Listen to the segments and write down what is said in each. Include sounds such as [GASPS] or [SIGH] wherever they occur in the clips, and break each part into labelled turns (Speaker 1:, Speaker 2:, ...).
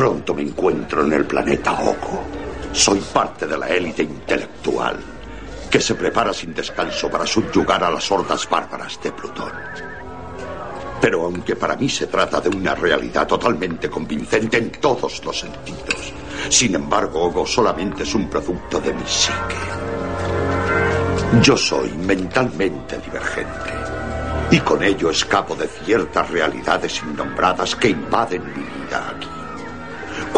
Speaker 1: pronto me encuentro en el planeta Oco. Soy parte de la élite intelectual que se prepara sin descanso para subyugar a las hordas bárbaras de Plutón. Pero aunque para mí se trata de una realidad totalmente convincente en todos los sentidos, sin embargo, Ogo solamente es un producto de mi psique. Yo soy mentalmente divergente y con ello escapo de ciertas realidades innombradas que invaden mi vida aquí.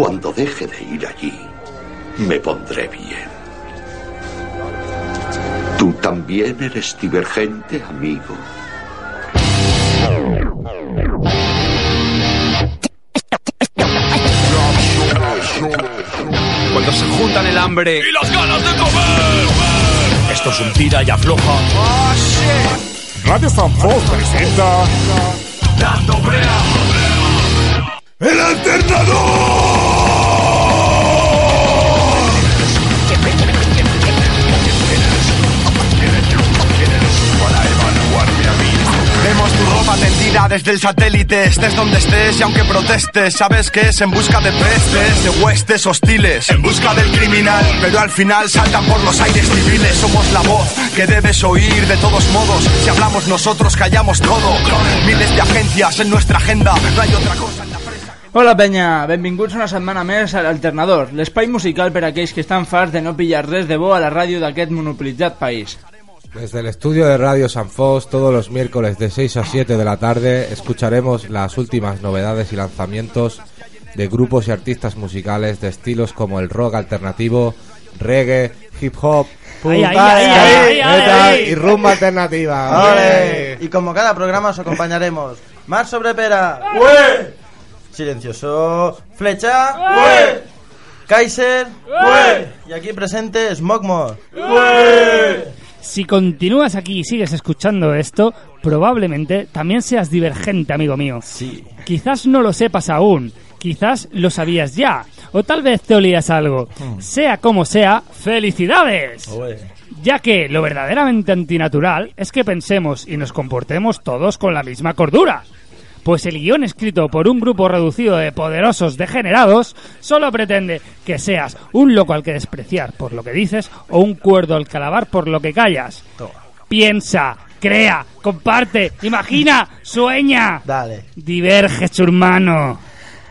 Speaker 1: Cuando deje de ir allí, me pondré bien. ¿Tú también eres divergente, amigo?
Speaker 2: Cuando se juntan el hambre
Speaker 3: y las ganas de comer.
Speaker 2: Esto es un tira y afloja.
Speaker 4: Radio San presenta
Speaker 3: Dando brea.
Speaker 4: El alternador.
Speaker 5: Vemos tu ropa tendida desde el satélite, estés donde estés y aunque protestes, sabes que es en busca de pestes, de huestes hostiles, en busca del criminal, pero al final saltan por los aires civiles, somos la voz que debes oír de todos modos, si hablamos nosotros callamos todo, miles de agencias en nuestra agenda, no hay otra cosa.
Speaker 6: Hola penya, benvinguts una setmana més a l'Alternador, l'espai musical per a aquells que estan farts de no pillar res de bo a la ràdio d'aquest monopolitzat país.
Speaker 7: Desde el estudio de Radio San Fos, todos los miércoles de 6 a 7 de la tarde, escucharemos las últimas novedades y lanzamientos de grupos y artistas musicales de estilos como el rock alternativo, reggae, hip hop, punk,
Speaker 8: Ay, ay, ay, ay, ay,
Speaker 7: metal
Speaker 8: ay.
Speaker 7: y rumba alternativa.
Speaker 9: ¡Ole! Y como cada programa os acompañaremos. Mar sobre pera. Silencioso. Flecha. Kaiser. Y aquí presente Smogmore
Speaker 8: Si continúas aquí y sigues escuchando esto, probablemente también seas divergente, amigo mío.
Speaker 9: Sí
Speaker 8: Quizás no lo sepas aún, quizás lo sabías ya, o tal vez te olías algo. Sea como sea, ¡felicidades! Ya que lo verdaderamente antinatural es que pensemos y nos comportemos todos con la misma cordura. Pues el guion escrito por un grupo reducido de poderosos degenerados solo pretende que seas un loco al que despreciar por lo que dices o un cuerdo al que alabar por lo que callas. Piensa, crea, comparte, imagina, sueña.
Speaker 9: Dale
Speaker 8: Diverge, su hermano.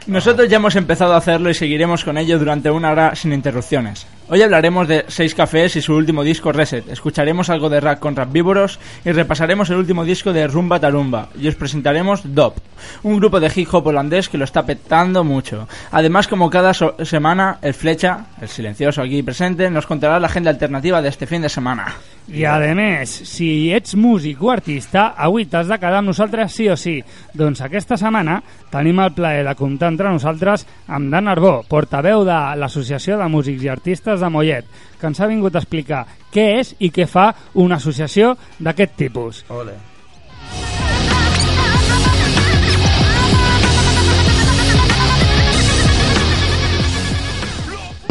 Speaker 6: Nosotros ya hemos empezado a hacerlo y seguiremos con ello durante una hora sin interrupciones. Hoy hablaremos de Seis Cafés y su último disco Reset, escucharemos algo de rap con Rapvívoros y repasaremos el último disco de Rumba Tarumba y os presentaremos Dop, un grupo de hip hop holandés que lo está petando mucho. Además, como cada semana, el Flecha, el silencioso aquí presente, nos contará la agenda alternativa de este fin de semana.
Speaker 8: I a més, si ets músic o artista, avui t'has de quedar amb sí o sí. Doncs aquesta setmana tenim el plaer de comptar entre nosaltres amb Dan Arbó, portaveu de l'Associació de Músics i Artistes de Mollet, que ens ha vingut a explicar què és i què fa una associació d'aquest tipus.
Speaker 9: Ole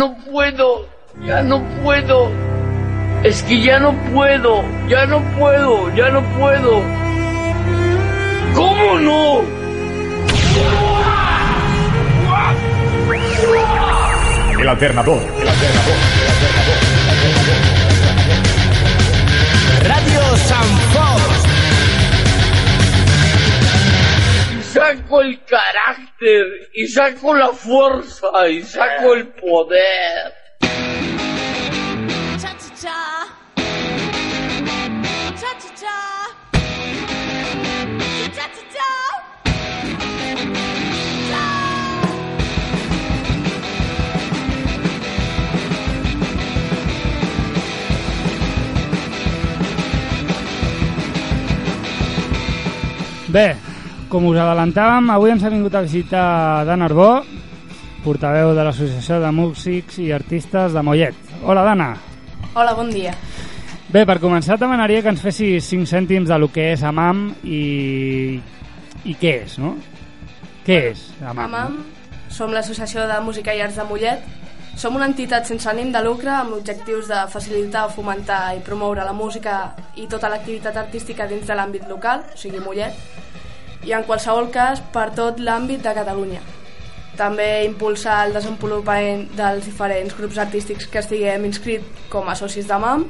Speaker 10: No puedo, ya no puedo. Es que ya no puedo, ya no puedo, ya no puedo. ¿Cómo no?
Speaker 4: El alternador.
Speaker 2: Radio San.
Speaker 10: Saco el carácter y saco la fuerza y saco el poder.
Speaker 8: Bé, com us adelantàvem, avui ens ha vingut a visitar Dan Arbó, portaveu de l'Associació de Músics i Artistes de Mollet. Hola, Dana.
Speaker 11: Hola, bon dia.
Speaker 8: Bé, per començar demanaria que ens fessis 5 cèntims de lo que és AMAM i, i què és, no? Què és AMAM?
Speaker 11: AMAM, som l'Associació de Música i Arts de Mollet. Som una entitat sense ànim de lucre amb objectius de facilitar, fomentar i promoure la música i tota l'activitat artística dins de l'àmbit local, o sigui Mollet, i en qualsevol cas per tot l'àmbit de Catalunya. també impulsar el desenvolupament dels diferents grups artístics que estiguem inscrits com a socis de MAM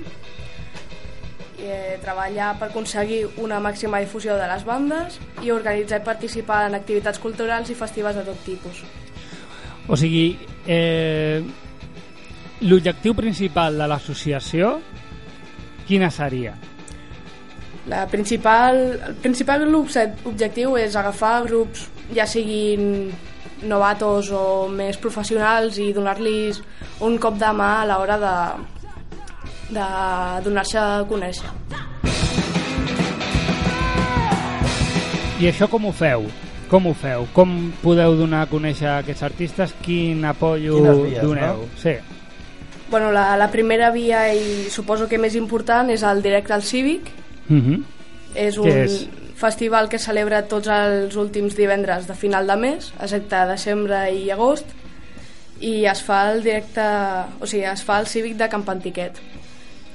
Speaker 11: i eh, treballar per aconseguir una màxima difusió de les bandes i organitzar i participar en activitats culturals i festives de tot tipus.
Speaker 8: O sigui, eh, l'objectiu principal de l'associació, quina seria?
Speaker 11: La principal, el principal objectiu és agafar grups, ja siguin novatos o més professionals i donar-los un cop de mà a l'hora de, de donar-se a conèixer.
Speaker 8: I això com ho feu? Com ho feu? Com podeu donar a conèixer aquests artistes? Quin apoyo
Speaker 9: vies,
Speaker 8: doneu?
Speaker 9: no?
Speaker 8: Sí.
Speaker 11: Bueno, la, la primera via i suposo que més important és el directe al Cívic.
Speaker 8: Mhm.
Speaker 11: És un
Speaker 8: Què és?
Speaker 11: festival que celebra tots els últims divendres de final de mes, excepte desembre i agost, i es fa el directe, o sigui, es fa el Cívic de Camp Antiquet.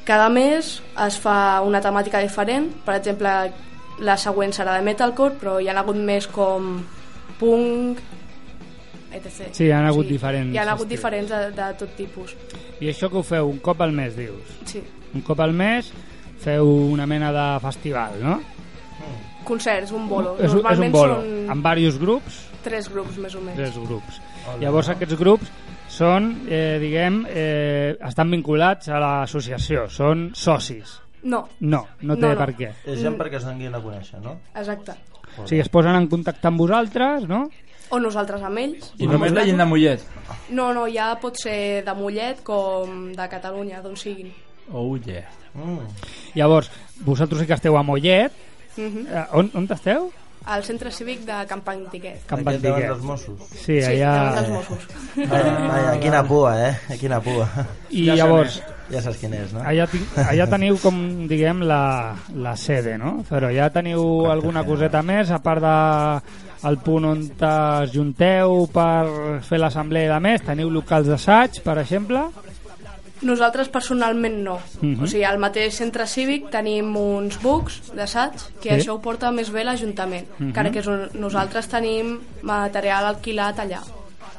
Speaker 11: Cada mes es fa una temàtica diferent, per exemple, la següent serà de metalcore, però hi ha hagut més com punk, etc.
Speaker 8: Sí, hi ha hagut diferents
Speaker 11: Hi ha hagut
Speaker 8: estils.
Speaker 11: diferents de, de tot tipus.
Speaker 8: I això que ho feu un cop al mes, dius?
Speaker 11: Sí.
Speaker 8: Un cop al mes feu una mena de festival, no?
Speaker 11: Concerts, un bolo.
Speaker 8: És, un- és un
Speaker 11: Normalment
Speaker 8: bolo,
Speaker 11: són
Speaker 8: amb diversos grups,
Speaker 11: tres grups més o menys.
Speaker 8: tres grups. Llavors aquests grups són, eh, diguem, eh, estan vinculats a l'associació, són socis.
Speaker 11: No.
Speaker 8: No, no té
Speaker 11: No, no.
Speaker 8: per què.
Speaker 9: És gent perquè es donin a conèixer, no?
Speaker 11: Exacte.
Speaker 8: O sigui, es posen en contacte amb vosaltres, no?
Speaker 11: O nosaltres amb ells.
Speaker 6: I només la gent de Mollet.
Speaker 11: No, no, ja pot ser de Mollet com de Catalunya, d'on siguin.
Speaker 6: Oh yeah.
Speaker 9: Mm.
Speaker 8: Llavors, vosaltres sí que esteu a Mollet.
Speaker 11: Mhm.
Speaker 8: Eh, on, on esteu?
Speaker 11: Al centre cívic de Camp Antiquet.
Speaker 8: Camp
Speaker 9: Aquest davant
Speaker 8: Antiquet.
Speaker 9: dels Mossos.
Speaker 8: Sí,
Speaker 11: Sí,
Speaker 8: allà...
Speaker 11: davant dels Mossos.
Speaker 9: Vaja, vaja, quina pua, eh? Quina pua.
Speaker 8: I llavors,
Speaker 9: Ja saps quin és, no?
Speaker 8: allà, allà teniu com, diguem, la, la sede, no? Però ja teniu alguna coseta més, a part de el punt on es junteu per fer l'assemblea de més, teniu locals d'assaig, per exemple?
Speaker 11: Nosaltres personalment no.
Speaker 8: Mhm.
Speaker 11: O sigui, al mateix centre cívic tenim uns books d'assaig que
Speaker 8: Sí.
Speaker 11: això ho porta més bé l'Ajuntament.
Speaker 8: Mhm.
Speaker 11: Encara que és un- nosaltres tenim material alquilat allà.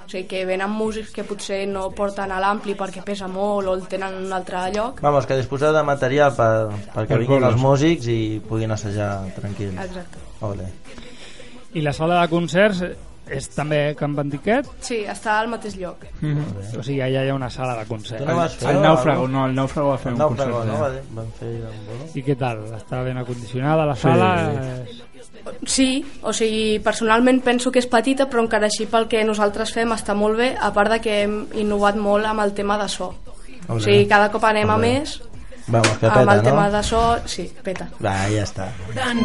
Speaker 11: O sigui, que venen músics que potser no porten a l'ampli perquè pesa molt o el tenen en un altre lloc.
Speaker 9: Vamos, que disposeu de material per, perquè
Speaker 8: Per
Speaker 9: vinguin els músics i puguin assajar tranquils.
Speaker 11: Exacte.
Speaker 9: Ole.
Speaker 8: I la sala de concerts és també Camp Antiquet?
Speaker 11: Sí, està al mateix lloc.
Speaker 8: O sigui, allà hi ha una sala de concerts.
Speaker 9: Tu no vas fer
Speaker 6: El nàufrago, no, el nàufrago va fer
Speaker 9: El
Speaker 6: un
Speaker 9: nàufrago,
Speaker 6: concert.
Speaker 9: no? Va- Van fer?
Speaker 8: I què tal? Està ben acondicionada la sala? És-
Speaker 11: Sí, o sigui, personalment penso que és petita, però encara així pel que nosaltres fem està molt bé, a part de que hem innovat molt amb el tema de so. O
Speaker 9: Ole.
Speaker 11: sigui, cada cop anem a
Speaker 9: Ole.
Speaker 11: més
Speaker 9: Vamos, que
Speaker 11: amb
Speaker 9: peta,
Speaker 11: el tema
Speaker 9: no?
Speaker 11: de so, sí, peta.
Speaker 9: Va, ya está.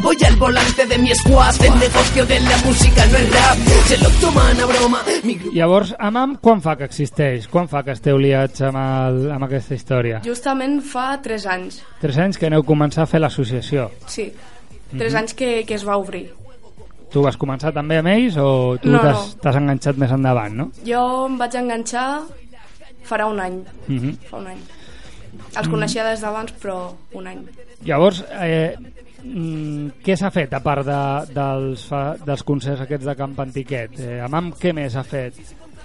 Speaker 12: Voy al volante de mi squad, el negocio de la música no es rap, se lo toman a broma. Mi
Speaker 8: Llavors, AMAM, quan fa que existeix? Quan fa que esteu liats amb, el, amb aquesta història?
Speaker 11: Justament fa 3 anys,
Speaker 8: Tres anys que aneu començar a fer l'associació.
Speaker 11: sí. 3
Speaker 8: Mhm.
Speaker 11: anys que, que es va obrir.
Speaker 8: Tu vas començar també amb ells o tu
Speaker 11: No,
Speaker 8: t'has
Speaker 11: no.
Speaker 8: enganxat més endavant, no?
Speaker 11: Jo em vaig enganxar farà un any,
Speaker 8: Mhm.
Speaker 11: fa un any. Els
Speaker 8: Mm.
Speaker 11: coneixia des d'abans, però un any.
Speaker 8: Llavors, eh, mm, què s'ha fet a part de, dels, fa, dels concerts aquests de Camp Antiquet? Eh, AMAM, què més ha fet?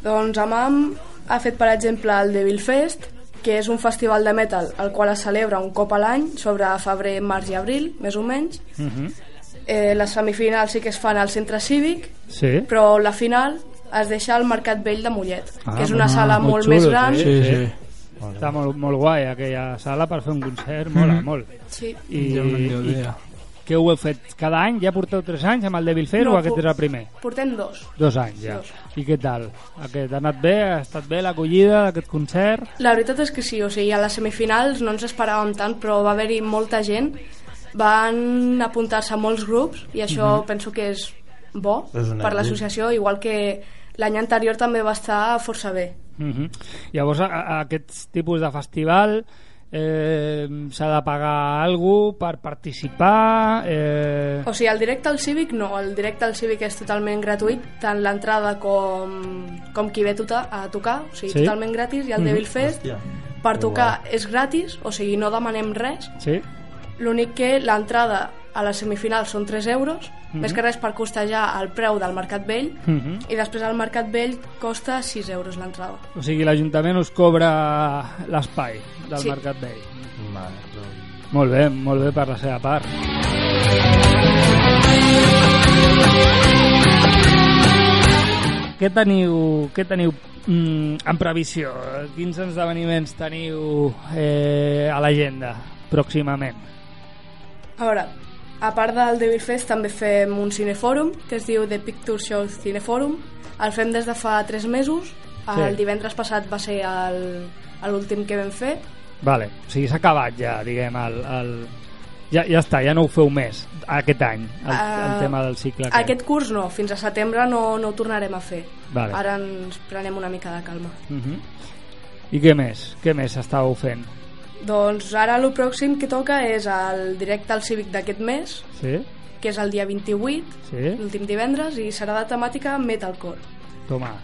Speaker 11: Doncs Amam ha fet, per exemple, el Devil Fest, que és un festival de metal el qual es celebra un cop a l'any sobre febrer, març i abril, més o menys.
Speaker 8: Mhm.
Speaker 11: Eh, les semifinals sí que es fan al centre cívic,
Speaker 8: Sí.
Speaker 11: però la final es deixa al Mercat Vell de Mollet,
Speaker 8: Ah,
Speaker 11: que és una
Speaker 8: ah,
Speaker 11: sala
Speaker 8: molt
Speaker 11: molt,
Speaker 8: xulo,
Speaker 11: més gran.
Speaker 8: sí, sí. Sí. Està molt, molt guai aquella sala per fer un concert, mola
Speaker 11: Mhm.
Speaker 8: molt.
Speaker 11: Sí.
Speaker 8: I, i què ho heu fet cada any? Ja porteu 3 anys amb el Devil Fair
Speaker 11: No,
Speaker 8: o aquest és el primer?
Speaker 11: Portem dos.
Speaker 8: Dos anys ja.
Speaker 11: Dos.
Speaker 8: I què tal? Aquest ha anat bé? Ha estat bé l'acollida d'aquest concert?
Speaker 11: La veritat és que sí, o sigui, a les semifinals no ens esperàvem tant, però va haver-hi molta gent, van apuntar-se molts grups i això
Speaker 8: Mhm.
Speaker 11: penso que és bo
Speaker 8: És
Speaker 11: per l'associació, igual que l'any anterior també va estar força bé.
Speaker 8: Mhm. Llavors, a, a aquests tipus de festival eh, s'ha de pagar alguna per participar? Eh...
Speaker 11: O sigui, el directe al Cívic no, el directe al Cívic és totalment gratuït, tant l'entrada com, com qui ve tota, a tocar, o sigui,
Speaker 8: Sí.
Speaker 11: totalment gratis, i el
Speaker 8: Mhm.
Speaker 11: Devil Fest
Speaker 9: Hòstia.
Speaker 11: per tocar és gratis, o sigui, no demanem res,
Speaker 8: Sí?
Speaker 11: l'únic que l'entrada a les semifinals són 3 euros -hmm. més que res per costejar el preu del Mercat Vell
Speaker 8: Mhm.
Speaker 11: i després al Mercat Vell costa 6 euros l'entrada.
Speaker 8: O sigui, l'Ajuntament us cobra l'espai del
Speaker 11: Sí.
Speaker 8: Mercat Vell.
Speaker 9: Vale, doncs...
Speaker 8: Molt bé, molt bé per la seva part. Què teniu, què teniu mm, en previsió? Quins esdeveniments teniu eh, a l'agenda pròximament?
Speaker 11: A veure, a part del Devil Fest també fem un cinefòrum que es diu The Picture Show Cineforum. El fem des de fa 3 mesos. El
Speaker 8: Sí.
Speaker 11: divendres passat va ser l'últim que vam fer.
Speaker 8: Vale, o sigui, s'ha acabat ja, diguem, el, el... Ja, ja està, ja no ho feu més aquest any, el, el
Speaker 11: Ah,
Speaker 8: tema del cicle. aquest.
Speaker 11: Aquest curs no, fins a setembre no, no ho tornarem a fer.
Speaker 8: Vale.
Speaker 11: Ara ens prenem una mica de calma.
Speaker 8: Mhm. I què més? Què més estàveu fent?
Speaker 11: Doncs ara el pròxim que toca és el directe al Cívic d'aquest mes,
Speaker 8: Sí?
Speaker 11: que és el dia 28,
Speaker 8: Sí?
Speaker 11: l'últim divendres, i serà de temàtica metalcore.
Speaker 8: Toma.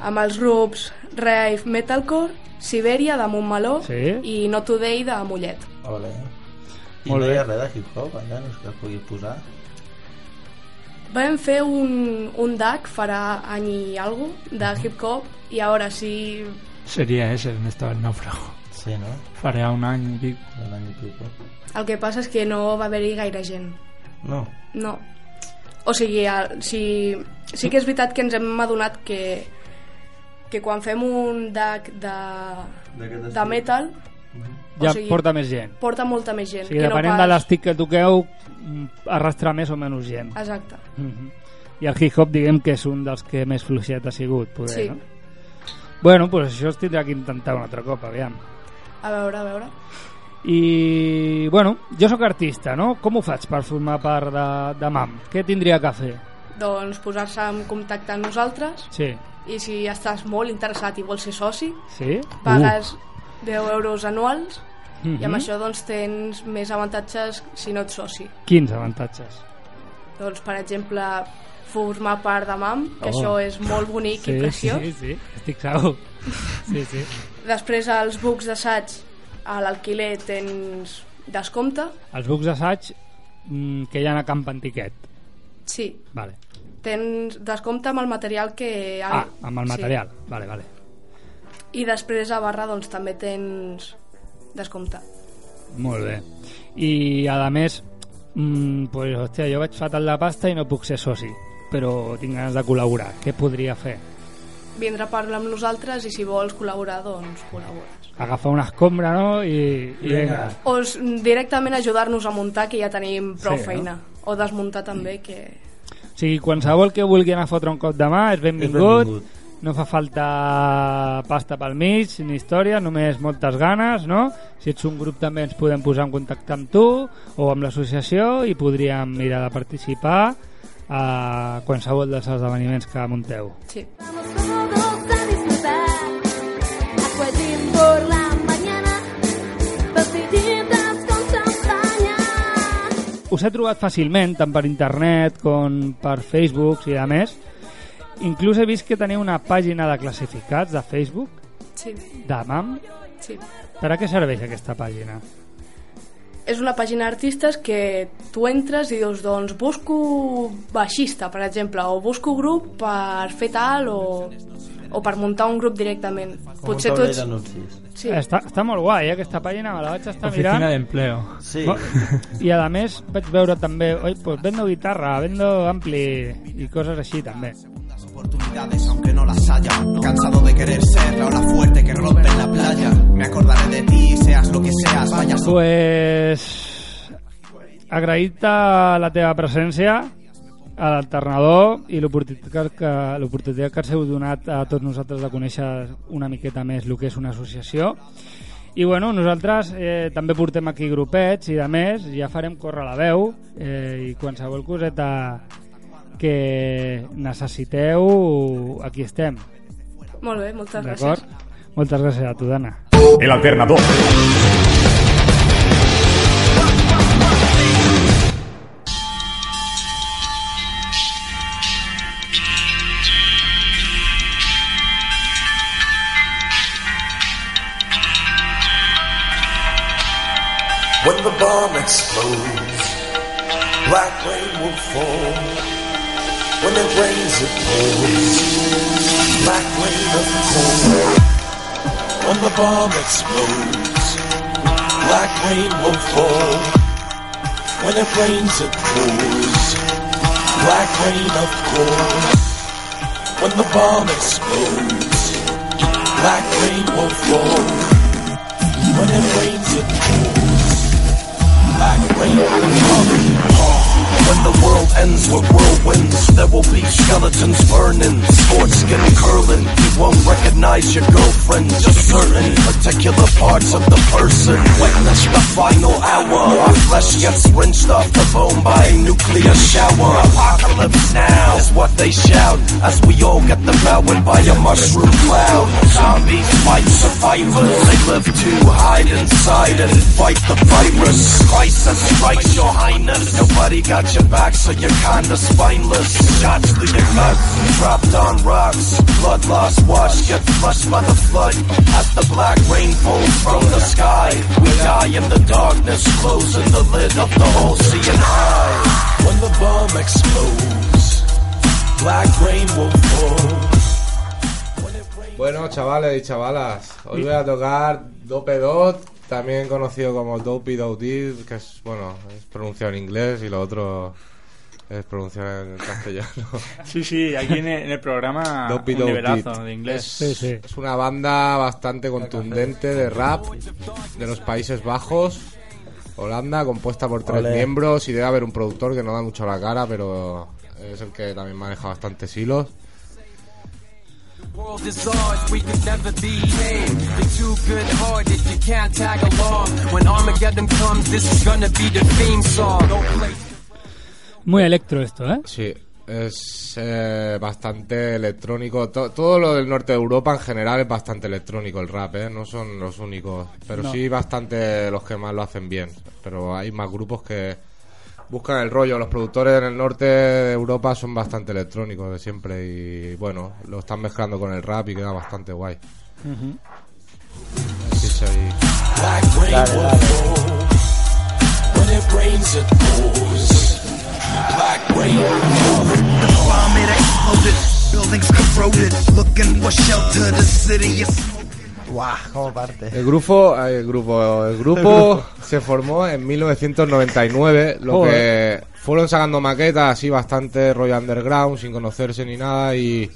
Speaker 11: Amb els grups Rave Metalcore, Siberia de Montmeló
Speaker 8: Sí.
Speaker 11: i Not Today de Mollet.
Speaker 9: Ole. I
Speaker 8: Molt
Speaker 9: no hi
Speaker 8: bé.
Speaker 9: ha res de hip-hop allà, no és que pugui posar?
Speaker 11: Vam fer un, un DAC farà any i algo de hip-hop i ara sí...
Speaker 6: Sería ese donde estaba el náufrago.
Speaker 9: Sí, no?
Speaker 6: Farà un any i pic.
Speaker 9: Un any i pico.
Speaker 11: El que passa és que no va haver-hi gaire gent.
Speaker 9: No.
Speaker 11: No. O sigui, el, si, sí que és veritat que ens hem adonat que, que quan fem un DAC de, de metal
Speaker 8: Ja porta més gent.
Speaker 11: porta molta més
Speaker 8: O
Speaker 11: gent.
Speaker 8: sigui,
Speaker 11: que
Speaker 8: depenent
Speaker 11: no
Speaker 8: de
Speaker 11: pas...
Speaker 8: l'estic que toqueu, mm, arrastra més o menys gent.
Speaker 11: Exacte.
Speaker 8: Mhm. I el hip-hop, diguem que és un dels que més fluixet ha sigut, poder,
Speaker 11: Sí.
Speaker 8: no? Bueno, doncs això es tindrà que intentar un altre cop, aviam.
Speaker 11: A veure, a veure.
Speaker 8: I, bueno, jo sóc artista, no? Com ho faig per formar part de, de MAM? Què tindria que fer?
Speaker 11: Doncs posar-se en contacte amb nosaltres
Speaker 8: Sí.
Speaker 11: i si estàs molt interessat i vols ser soci,
Speaker 8: Sí?
Speaker 11: pagues 10 euros anuals i
Speaker 8: Mhm.
Speaker 11: amb això doncs tens més avantatges si no ets soci.
Speaker 8: Uh, quins avantatges?
Speaker 11: Doncs, per exemple, formar part de MAM, que
Speaker 8: Oh.
Speaker 11: això és molt bonic
Speaker 8: sí,
Speaker 11: i preciós.
Speaker 8: Sí, sí, estic segur. Sí, sí.
Speaker 11: Després, als bucs d'assaig, a l'alquiler tens descompte.
Speaker 8: Els bucs d'assaig mm, que hi ha a Camp Antiquet.
Speaker 11: Sí,
Speaker 8: Vale.
Speaker 11: tens descompte amb el material que...
Speaker 8: Ah, amb el material. Vale, vale.
Speaker 11: Sí. I després a barra doncs també tens descompte.
Speaker 8: Molt bé. I, a més, mm, pues, hòstia, jo vaig fatal de pasta i no puc ser soci, però tinc ganes de col·laborar. Què podria fer?
Speaker 11: Vindre a parlar amb nosaltres i si vols col·laborar, doncs col·labores.
Speaker 8: Agafar una escombra, no? I, i vinga.
Speaker 11: O directament ajudar-nos a muntar, que ja tenim prou
Speaker 8: Sí, no?
Speaker 11: feina. O desmuntar també, que...
Speaker 8: O sigui, qualsevol que vulgui anar a fotre un cop de mà és benvingut.
Speaker 9: benvingut.
Speaker 8: No fa falta pasta pel mig ni història, només moltes ganes, no? Si ets un grup també ens podem posar en contacte amb tu o amb l'associació i podríem mirar de participar a qualsevol dels esdeveniments que munteu.
Speaker 11: Sí.
Speaker 8: Us he trobat fàcilment, tant per internet com per Facebook i a més. Inclús he vist que teniu una pàgina de classificats de Facebook,
Speaker 11: Sí,
Speaker 8: de MAM.
Speaker 11: sí.
Speaker 8: Per a què serveix aquesta pàgina?
Speaker 11: És una pàgina d'artistes que tu entres i dius, doncs busco baixista, per exemple, o busco grup per fer tal o, o per muntar un grup directament.
Speaker 9: Com
Speaker 11: Potser tu ets... Sí.
Speaker 8: Està, està molt guai, eh, aquesta pàgina, me la vaig estar
Speaker 6: Oficina
Speaker 8: mirant.
Speaker 6: de empleo.
Speaker 9: Sí.
Speaker 8: I a més vaig veure també, oi, pues vendo guitarra, vendo ampli i coses així també.
Speaker 5: oportunidades aunque no las haya Cansado de querer ser la ola fuerte que rompe en la playa Me acordaré de ti, seas lo que seas, vayas
Speaker 8: Pues agraït-te la teva presència a l'alternador i l'oportunitat que, l'oportunitat que ens heu donat a tots nosaltres de conèixer una miqueta més el que és una associació i bueno, nosaltres eh, també portem aquí grupets i de més, ja farem córrer la veu eh, i qualsevol coseta que necessiteu aquí estem
Speaker 11: Molt bé, moltes gràcies.
Speaker 8: Moltes gràcies a tu, Dana.
Speaker 4: El alternador.
Speaker 13: Bomb explodes Black rain will fall. When it rains, it pours. Black rain of cold. When the bomb explodes, black rain will fall. When it rains, it pours. Black rain of cold. When the bomb explodes, black rain will fall. When it rains, it pours. Black rain will fall. When the world ends with whirlwinds, there will be skeletons burning, sports skin curling. You won't recognize your girlfriend, just certain particular parts of the person. Witness the final hour. Our flesh gets rinsed off the bone by a nuclear shower. Apocalypse now is what they shout as we all get devoured by a mushroom cloud. Zombies fight survivors. They live to hide inside and fight the virus. Crisis strikes your highness. Nobody got your back, so you're kinda spineless. Shots through your guts, dropped on rocks. Blood loss wash, get flushed by the flood. As the black rain falls from the sky, we die in the darkness, closing the lid of the whole seeing eye. When the bomb explodes, black rain will fall.
Speaker 7: Bueno, chavales y chavalas, hoy voy a tocar Dope Dot, también conocido como Dopey Dotted, que es, bueno, es pronunciado en inglés y lo otro es pronunciado en castellano. [LAUGHS]
Speaker 6: Sí, sí, aquí en el, en el programa
Speaker 7: Dopey
Speaker 6: un nivelazo de inglés.
Speaker 7: Es, es una banda bastante contundente de rap de los Países Bajos, Holanda, compuesta por tres miembros y debe haber un productor que no da mucho la cara, pero es el que también maneja bastantes hilos.
Speaker 14: World is ours, we could never be. You're too good hearted, you can't tag along. When Armageddon comes, this is gonna be the theme song.
Speaker 8: Muy electro esto, ¿eh?
Speaker 7: Sí, es eh, bastante electrónico. To- todo lo del norte de Europa en general es bastante electrónico el rap, ¿eh? No son los únicos, pero
Speaker 8: No.
Speaker 7: sí bastante los que más lo hacen bien. Pero hay más grupos que buscan el rollo. Los productores en el norte de Europa son bastante electrónicos de siempre y bueno, lo están mezclando con el rap y queda bastante guay. Ahí.
Speaker 13: Black rain
Speaker 9: Dale,
Speaker 13: will
Speaker 9: dale. Guau, cómo parte.
Speaker 7: El grupo, el grupo, el grupo se formó en 1999, lo
Speaker 8: Joder.
Speaker 7: que fueron sacando maquetas así bastante rollo underground, sin conocerse ni nada y,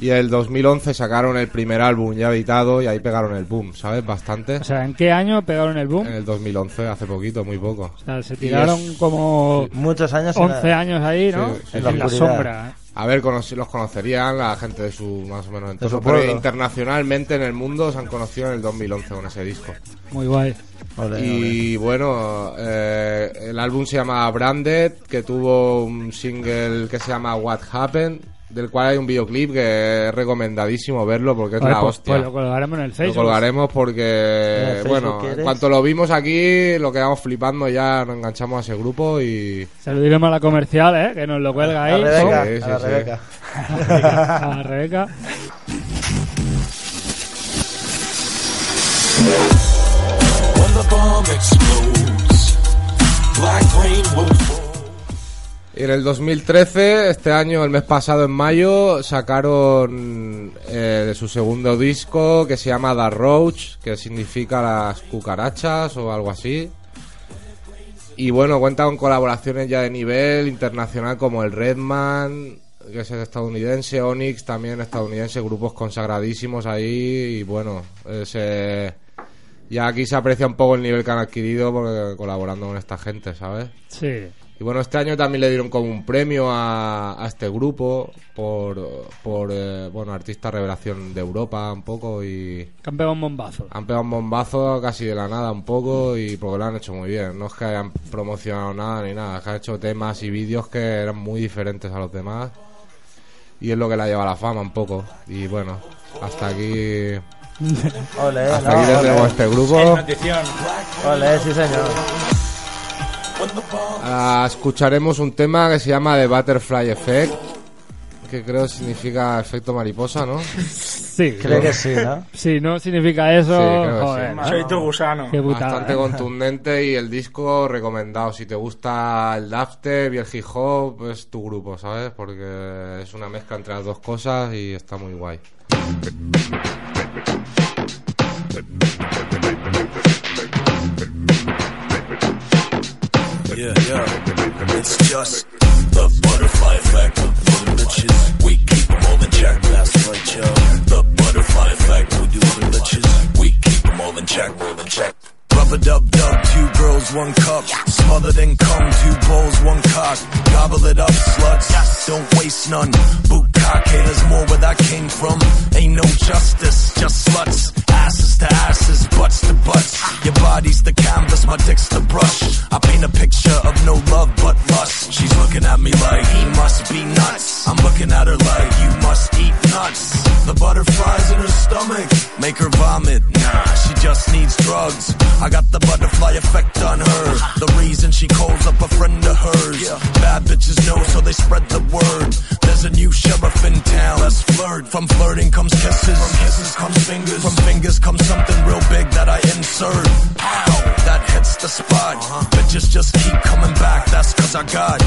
Speaker 7: y el 2011 sacaron el primer álbum ya editado y ahí pegaron el boom, ¿sabes? Bastante.
Speaker 8: O sea, ¿en qué año pegaron el boom?
Speaker 7: En el 2011, hace poquito, muy poco.
Speaker 8: O sea, se tiraron
Speaker 7: es-
Speaker 8: como
Speaker 9: Muchos años en
Speaker 8: 11
Speaker 9: la-
Speaker 8: años ahí, ¿no?
Speaker 7: Sí, sí,
Speaker 8: en
Speaker 7: sí.
Speaker 8: la
Speaker 9: oscuridad.
Speaker 8: sombra.
Speaker 7: A ver, los conocerían la gente de su más o menos entorno, pero internacionalmente en el mundo se han conocido en el 2011 con ese disco.
Speaker 8: Muy guay.
Speaker 7: Y bueno, eh, el álbum se llama Branded, que tuvo un single que se llama What Happened, del cual hay un videoclip que es recomendadísimo verlo porque es la
Speaker 8: pues-
Speaker 7: hostia.
Speaker 8: pues lo colgaremos en el
Speaker 7: Lo
Speaker 8: Facebook.
Speaker 7: colgaremos porque,
Speaker 9: ¿En el Facebook
Speaker 7: bueno, en cuanto lo vimos aquí, lo quedamos flipando, ya nos enganchamos a ese grupo y...
Speaker 8: Se lo diremos a la comercial, ¿eh? Que nos lo cuelga ahí.
Speaker 9: A Rebeca,
Speaker 7: Sí, sí,
Speaker 9: a la
Speaker 7: sí.
Speaker 9: Rebeca. [LAUGHS]
Speaker 8: A la Rebeca.
Speaker 13: When the bomb explodes, black rain will fall.
Speaker 7: En el 2013, este año, el mes pasado, en mayo, sacaron eh, de su segundo disco que se llama The Roach, que significa las cucarachas o algo así. Y bueno, cuenta con colaboraciones ya de nivel internacional como el Redman, que es estadounidense, Onyx también estadounidense, grupos consagradísimos ahí. Y bueno, eh, se- ya aquí se aprecia un poco el nivel que han adquirido porque, colaborando con esta gente, ¿sabes?
Speaker 8: Sí.
Speaker 7: Y bueno, este año también le dieron como un premio a, a este grupo por, por eh, bueno, artista revelación de Europa un poco y
Speaker 8: Que han pegado un bombazo.
Speaker 7: han pegado un bombazo casi de la nada un poco y porque lo han hecho muy bien. No es que hayan promocionado nada ni nada, es que han hecho temas y vídeos que eran muy diferentes a los demás y es lo que la lleva a la fama un poco. Y bueno, hasta aquí...
Speaker 9: Ole,
Speaker 7: hasta
Speaker 9: no,
Speaker 7: aquí tendremos
Speaker 9: ole.
Speaker 7: este grupo.
Speaker 9: Ole, sí señor.
Speaker 7: Ah, escucharemos un tema que se llama The Butterfly Effect, que creo significa efecto mariposa, ¿no?
Speaker 8: Sí.
Speaker 9: Creo que sí, ¿no?
Speaker 8: Si no significa eso,
Speaker 7: Sí, creo que sí.
Speaker 6: Soy tu gusano.
Speaker 8: Qué putada.
Speaker 7: Bastante contundente y el disco recomendado. Si te gusta el dubstep y el hip hop, es tu grupo, ¿sabes? Porque es una mezcla entre las dos cosas y está muy guay.
Speaker 13: Yeah, yeah. It's just the butterfly effect. For the bitches, we keep them all in check. That's right, yo. The butterfly effect. We do for the bitches, we keep them all in check. All in check. Rubber dub dub, two girls, one cup. Smothered in cum, two bowls, one cock. Gobble it up, sluts. Don't waste none. Bukkake, there's more where that came from. Ain't no justice, just sluts. Asses to asses, butts to butts. Your body's the canvas, my dick's the brush. I paint a picture of no love but lust. She's looking at me like he must be nuts. I'm looking at her like you must eat nuts. The butterflies in her stomach make her vomit. Nah, she just needs drugs. I got the butterfly effect on her. The reason she calls up a friend of hers. Bad bitches know, so they spread the word. There's a new sheriff in town. Let's flirt. From flirting comes kisses. From kisses comes fingers. From fingers comes something real big that I insert. Ow, that hits the spot. Uh-huh. Bitches just keep coming back. That's cause I got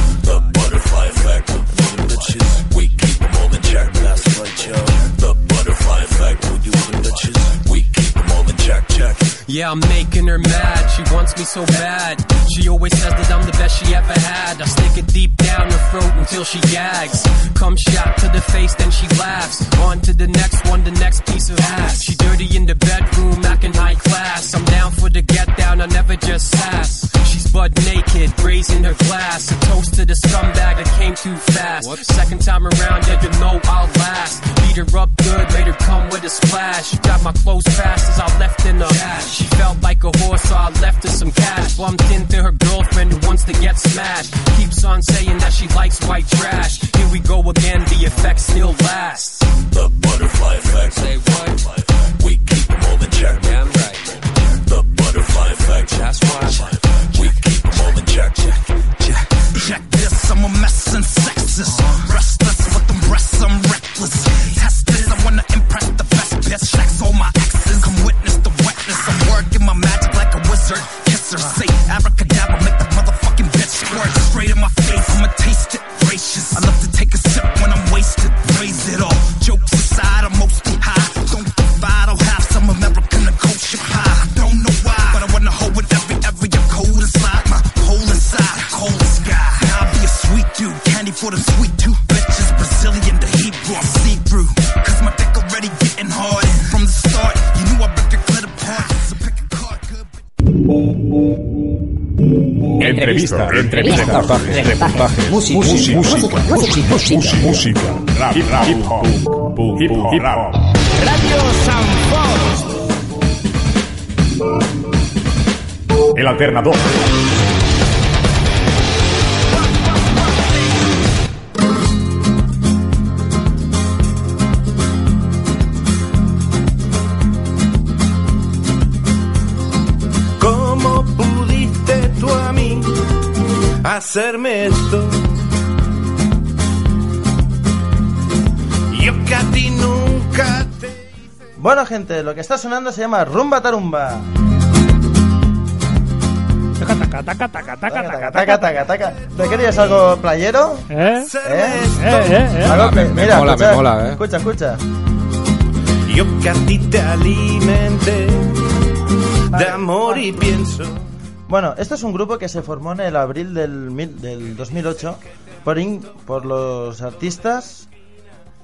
Speaker 14: Yeah, I'm making her mad. She wants me so bad. She always says that I'm the best she ever had. I stick it deep down her throat until she gags. Come shot to the face, then she laughs. On to the next one, the next piece of ass. She dirty in the bedroom, acting high class. I'm down for the get down, I never just sass. She's butt naked, raising her glass. A toast to the scumbag that came too fast. Second time around, yeah, you know I'll last. Beat her up good, made her come with a splash. Got my clothes fast as I left in her. She felt like a horse, so I left her some cash. Bumped into her girlfriend who wants to get smashed. Keeps on saying that she likes white trash. Here we go again, the effect still lasts.
Speaker 13: The butterfly effect. Say what? We keep them all in check. Damn right. The butterfly effect. That's why. Check. Check.
Speaker 15: Check, check this, I'm a mess and sexist. Uh-huh. Sweet tooth bitches, Brazilian to Hebrew, I'm see through. Cause my dick already getting hard. And from the start, you knew I break a clit apart. So pick a card, good.
Speaker 4: Entrevista, entrevista, reportajes, reportajes, música, música, música, música, rap, rap, hip hop, boom, hip hop, rap.
Speaker 2: Radio San
Speaker 4: El alternador.
Speaker 16: Hacerme esto? Yo que a ti nunca te...
Speaker 9: Bueno, gente, lo que está sonando se llama Rumba Tarumba.
Speaker 8: Taca, taca, taca, taca, taca, taca,
Speaker 9: Taca, taca, taca. ¿Te querías algo playero?
Speaker 8: ¿Eh?
Speaker 9: ¿Eh?
Speaker 8: eh, eh.
Speaker 9: Algo que-
Speaker 7: Me- me
Speaker 9: mira,
Speaker 7: mola, me
Speaker 9: escucha,
Speaker 7: mola, eh.
Speaker 9: Escucha, escucha.
Speaker 16: Yo que a ti te alimenté de amor y pienso.
Speaker 9: Bueno, esto es un grupo que se formó en el abril del, mil- del 2008 por, in- por los artistas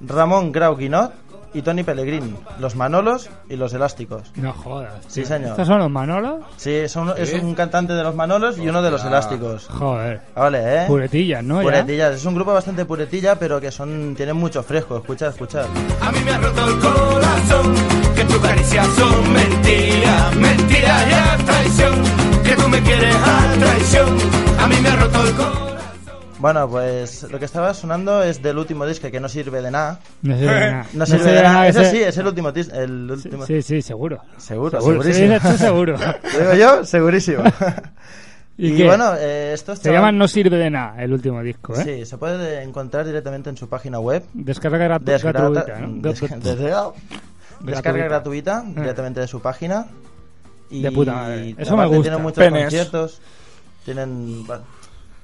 Speaker 9: Ramón Grau Guinot y Tony Pellegrini, los Manolos y los Elásticos.
Speaker 8: No jodas.
Speaker 9: Sí, señor.
Speaker 8: ¿Estos son los Manolos?
Speaker 9: Sí, son- es
Speaker 8: ¿Sí?
Speaker 9: un cantante de los Manolos y uno de los
Speaker 8: Ah.
Speaker 9: Elásticos.
Speaker 8: Joder.
Speaker 9: Vale, ¿eh?
Speaker 8: Puretillas, ¿no? Ya.
Speaker 9: Puretillas. Es un grupo bastante puretilla, pero que son tienen mucho fresco. Escuchad, escuchad.
Speaker 16: A mí me ha roto el corazón, que tus caricias son mentira, mentira y traición, me quieres a traición. A mí me ha roto el corazón.
Speaker 9: Bueno, pues lo que estaba sonando es del último disco que no sirve de nada.
Speaker 8: No sirve de nada.
Speaker 9: No sirve de nada. Ese sí, es el último disco. El último...
Speaker 8: Sí, sí, seguro.
Speaker 9: Seguro,
Speaker 8: Seguro,
Speaker 9: segurísimo.
Speaker 8: sí, seguro. [LAUGHS]
Speaker 9: Digo yo, segurísimo.
Speaker 8: ¿Y [LAUGHS]
Speaker 9: y bueno, eh, estos
Speaker 8: Se
Speaker 9: chaval-
Speaker 8: llama No sirve de nada el último disco, ¿eh?
Speaker 9: Sí, se puede encontrar directamente en su página web.
Speaker 8: Descarga grat-
Speaker 9: Desgrata-
Speaker 8: gratuita, ¿no?
Speaker 9: Descarga
Speaker 8: gratuita
Speaker 9: directamente de su página. Y
Speaker 8: De puta madre. Eso me gusta.
Speaker 9: Tienen muchos
Speaker 8: Penes.
Speaker 9: conciertos. Tienen. Bueno,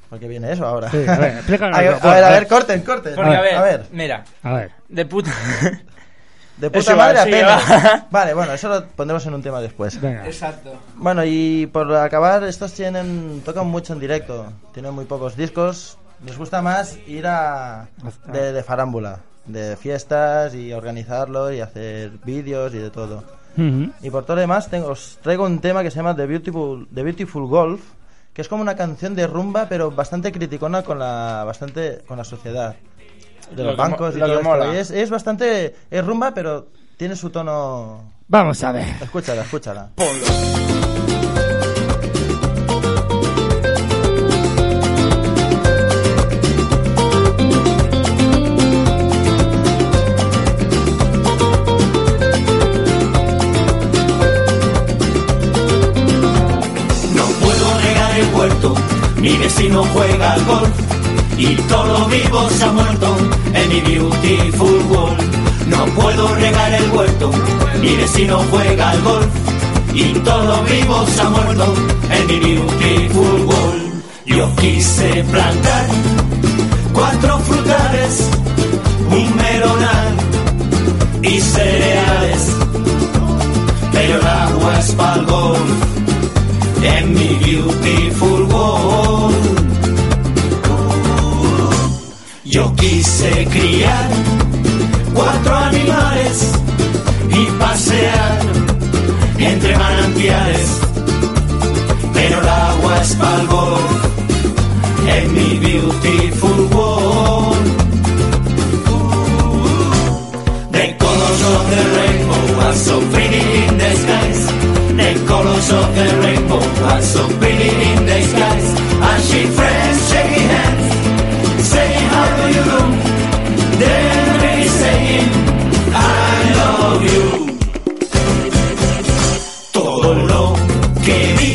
Speaker 9: ¿Por qué viene eso ahora?
Speaker 8: Sí, a ver, [LAUGHS]
Speaker 9: a, ver, a ver, a ver, corten, corten.
Speaker 6: Porque, a ver,
Speaker 9: a ver.
Speaker 6: mira.
Speaker 8: A ver.
Speaker 6: De puta. [LAUGHS]
Speaker 9: De puta
Speaker 6: Eso va,
Speaker 9: madre a
Speaker 6: sí, va. [LAUGHS]
Speaker 9: Vale, bueno, eso lo pondremos en un tema después.
Speaker 6: Exacto.
Speaker 9: Bueno, y por acabar, estos tienen tocan mucho en directo. Tienen muy pocos discos. Les gusta más ir a de, de farámbula, de fiestas y organizarlo y hacer vídeos y de todo. Y por todo lo demás, tengo, os traigo un tema que se llama The Beautiful, The Beautiful Golf, que es como una canción de rumba, pero bastante criticona con la, bastante, con la sociedad. De
Speaker 6: Lo
Speaker 9: los bancos y
Speaker 6: lo
Speaker 9: todo
Speaker 6: mola.
Speaker 9: Y es, es bastante. Es rumba, pero tiene su tono.
Speaker 8: Vamos a ver.
Speaker 9: Escúchala, escúchala.
Speaker 16: No mi vecino juega al golf y todo vivo se ha muerto en mi beautiful world. No puedo regar el huerto, mi vecino juega al golf y todo vivo se ha muerto en mi beautiful world. Yo quise plantar cuatro frutales, un melonar y cereales, pero el agua es pa'l golf en mi beautiful world. Yo quise criar cuatro animales y pasear entre manantiales, pero el agua es pa'l golf en mi beautiful world. The colors of the rainbow are so pretty in the skies. The colors of the rainbow are so pretty in the skies. And she friends shaking hands, I love you. Todo lo que vi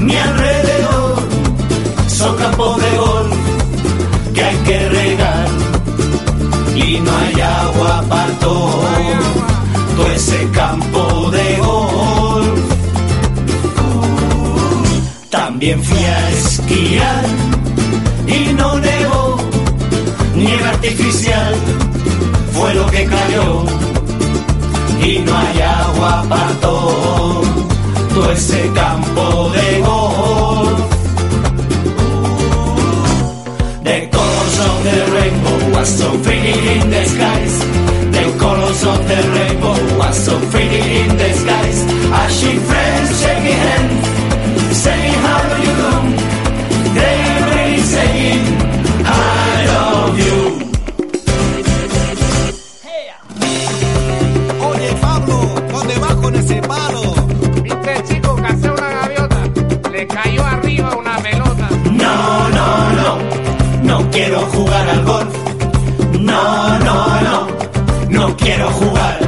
Speaker 16: mi alrededor son campos de golf que hay que regar y no hay agua para todo, todo ese campo de golf. También fui a esquiar y no nieve artificial fue lo que cayó y no hay agua para todo, ese campo de golf. The colors of the rainbow are so pretty in the skies. The colors of the rainbow are so pretty in the skies. As she friends shaking hands, quiero jugar al golf. No, no, no, no quiero jugar.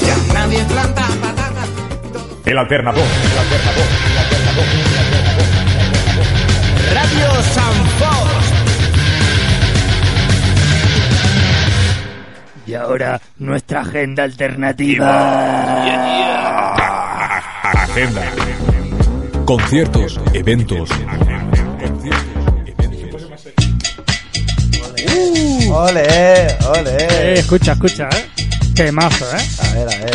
Speaker 17: Ya nadie planta patatas.
Speaker 4: El alternador. El alternador. El alternador.
Speaker 2: Radio Sanfox.
Speaker 18: Y ahora nuestra agenda alternativa.
Speaker 4: Agenda. Conciertos, eventos.
Speaker 9: Ole, ole.
Speaker 8: Eh, escucha, escucha, ¿eh? Qué mazo, ¿eh?
Speaker 9: A ver, a ver.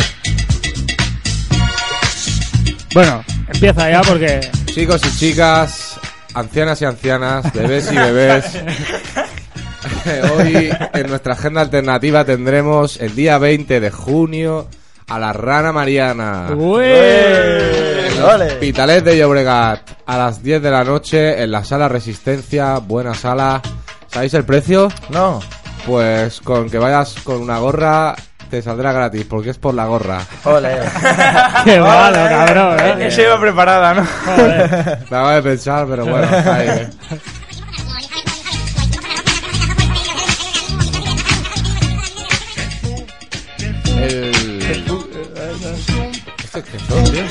Speaker 8: Bueno, empieza ya porque...
Speaker 7: Chicos y chicas, ancianas y ancianas, bebés y bebés. [LAUGHS] Hoy en nuestra agenda alternativa tendremos el día 20 de junio a la Rana Mariana.
Speaker 9: ¡Ole!
Speaker 7: Pitalet de Llobregat a las 10 de la noche en la sala Resistencia, buena sala. ¿Sabéis el precio?
Speaker 9: No.
Speaker 7: Pues con que vayas con una gorra te saldrá gratis porque es por la gorra.
Speaker 9: Ole. [LAUGHS]
Speaker 8: Qué malo, cabrón, ¿eh?
Speaker 6: Esa iba preparada, ¿no?
Speaker 8: Joder. [LAUGHS]
Speaker 7: Me acabo de pensar, pero bueno, está ahí, ¿eh? El... ¿Esto qué son, tío?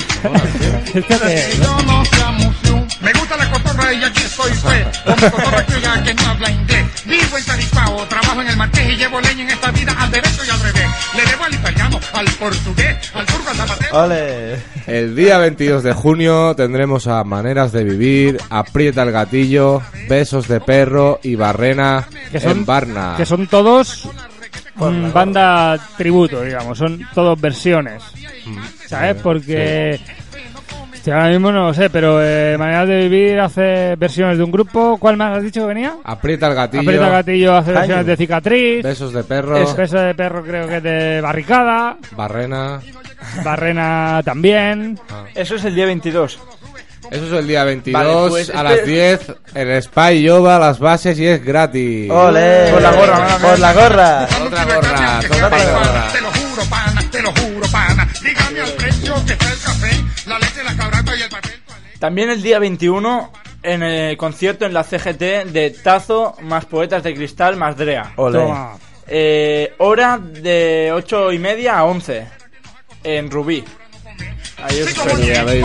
Speaker 7: [LAUGHS]
Speaker 8: ¿Esto qué es?
Speaker 17: Me gusta la cotorra y aquí estoy pues. Con mi cotorra criolla que no habla inglés. Vivo en Tarifao, trabajo en el marqués y llevo leña en esta vida al derecho y al revés. Le debo al italiano, al portugués, al turco, al zapatero.
Speaker 9: Ole.
Speaker 7: El día 22 de junio tendremos a Maneras de Vivir, Aprieta el Gatillo, Besos de Perro y Barrena
Speaker 8: Que son-
Speaker 7: en Barna.
Speaker 8: Que son todos mm, banda tributo, digamos. Son todos versiones. ¿Sabes? Porque... hostia, ahora mismo no lo sé, pero eh, Manera de Vivir hace versiones de un grupo. ¿Cuál más has dicho que venía?
Speaker 7: Aprieta el Gatillo.
Speaker 8: Aprieta el Gatillo hace versiones de Cicatriz.
Speaker 7: Besos de Perro.
Speaker 8: Es- Beso de Perro creo que es de Barricada.
Speaker 7: Barrena.
Speaker 8: Barrena también.
Speaker 6: Eso es el día 22.
Speaker 7: Eso es el día 22
Speaker 6: Vale, pues,
Speaker 7: a
Speaker 6: este-
Speaker 7: las 10 en Spy Yoba las bases y es gratis.
Speaker 9: Ole.
Speaker 6: Por la gorra.
Speaker 9: Por la gorra.
Speaker 7: Otra gorra, otra gorra.
Speaker 6: También el día 21 en el concierto en la CGT de Tazo más Poetas de Cristal más Drea.
Speaker 9: Ole.
Speaker 8: Toma.
Speaker 6: Eh, hora de 8 y media a 11 en Rubí. Ahí os espero.
Speaker 7: Baby.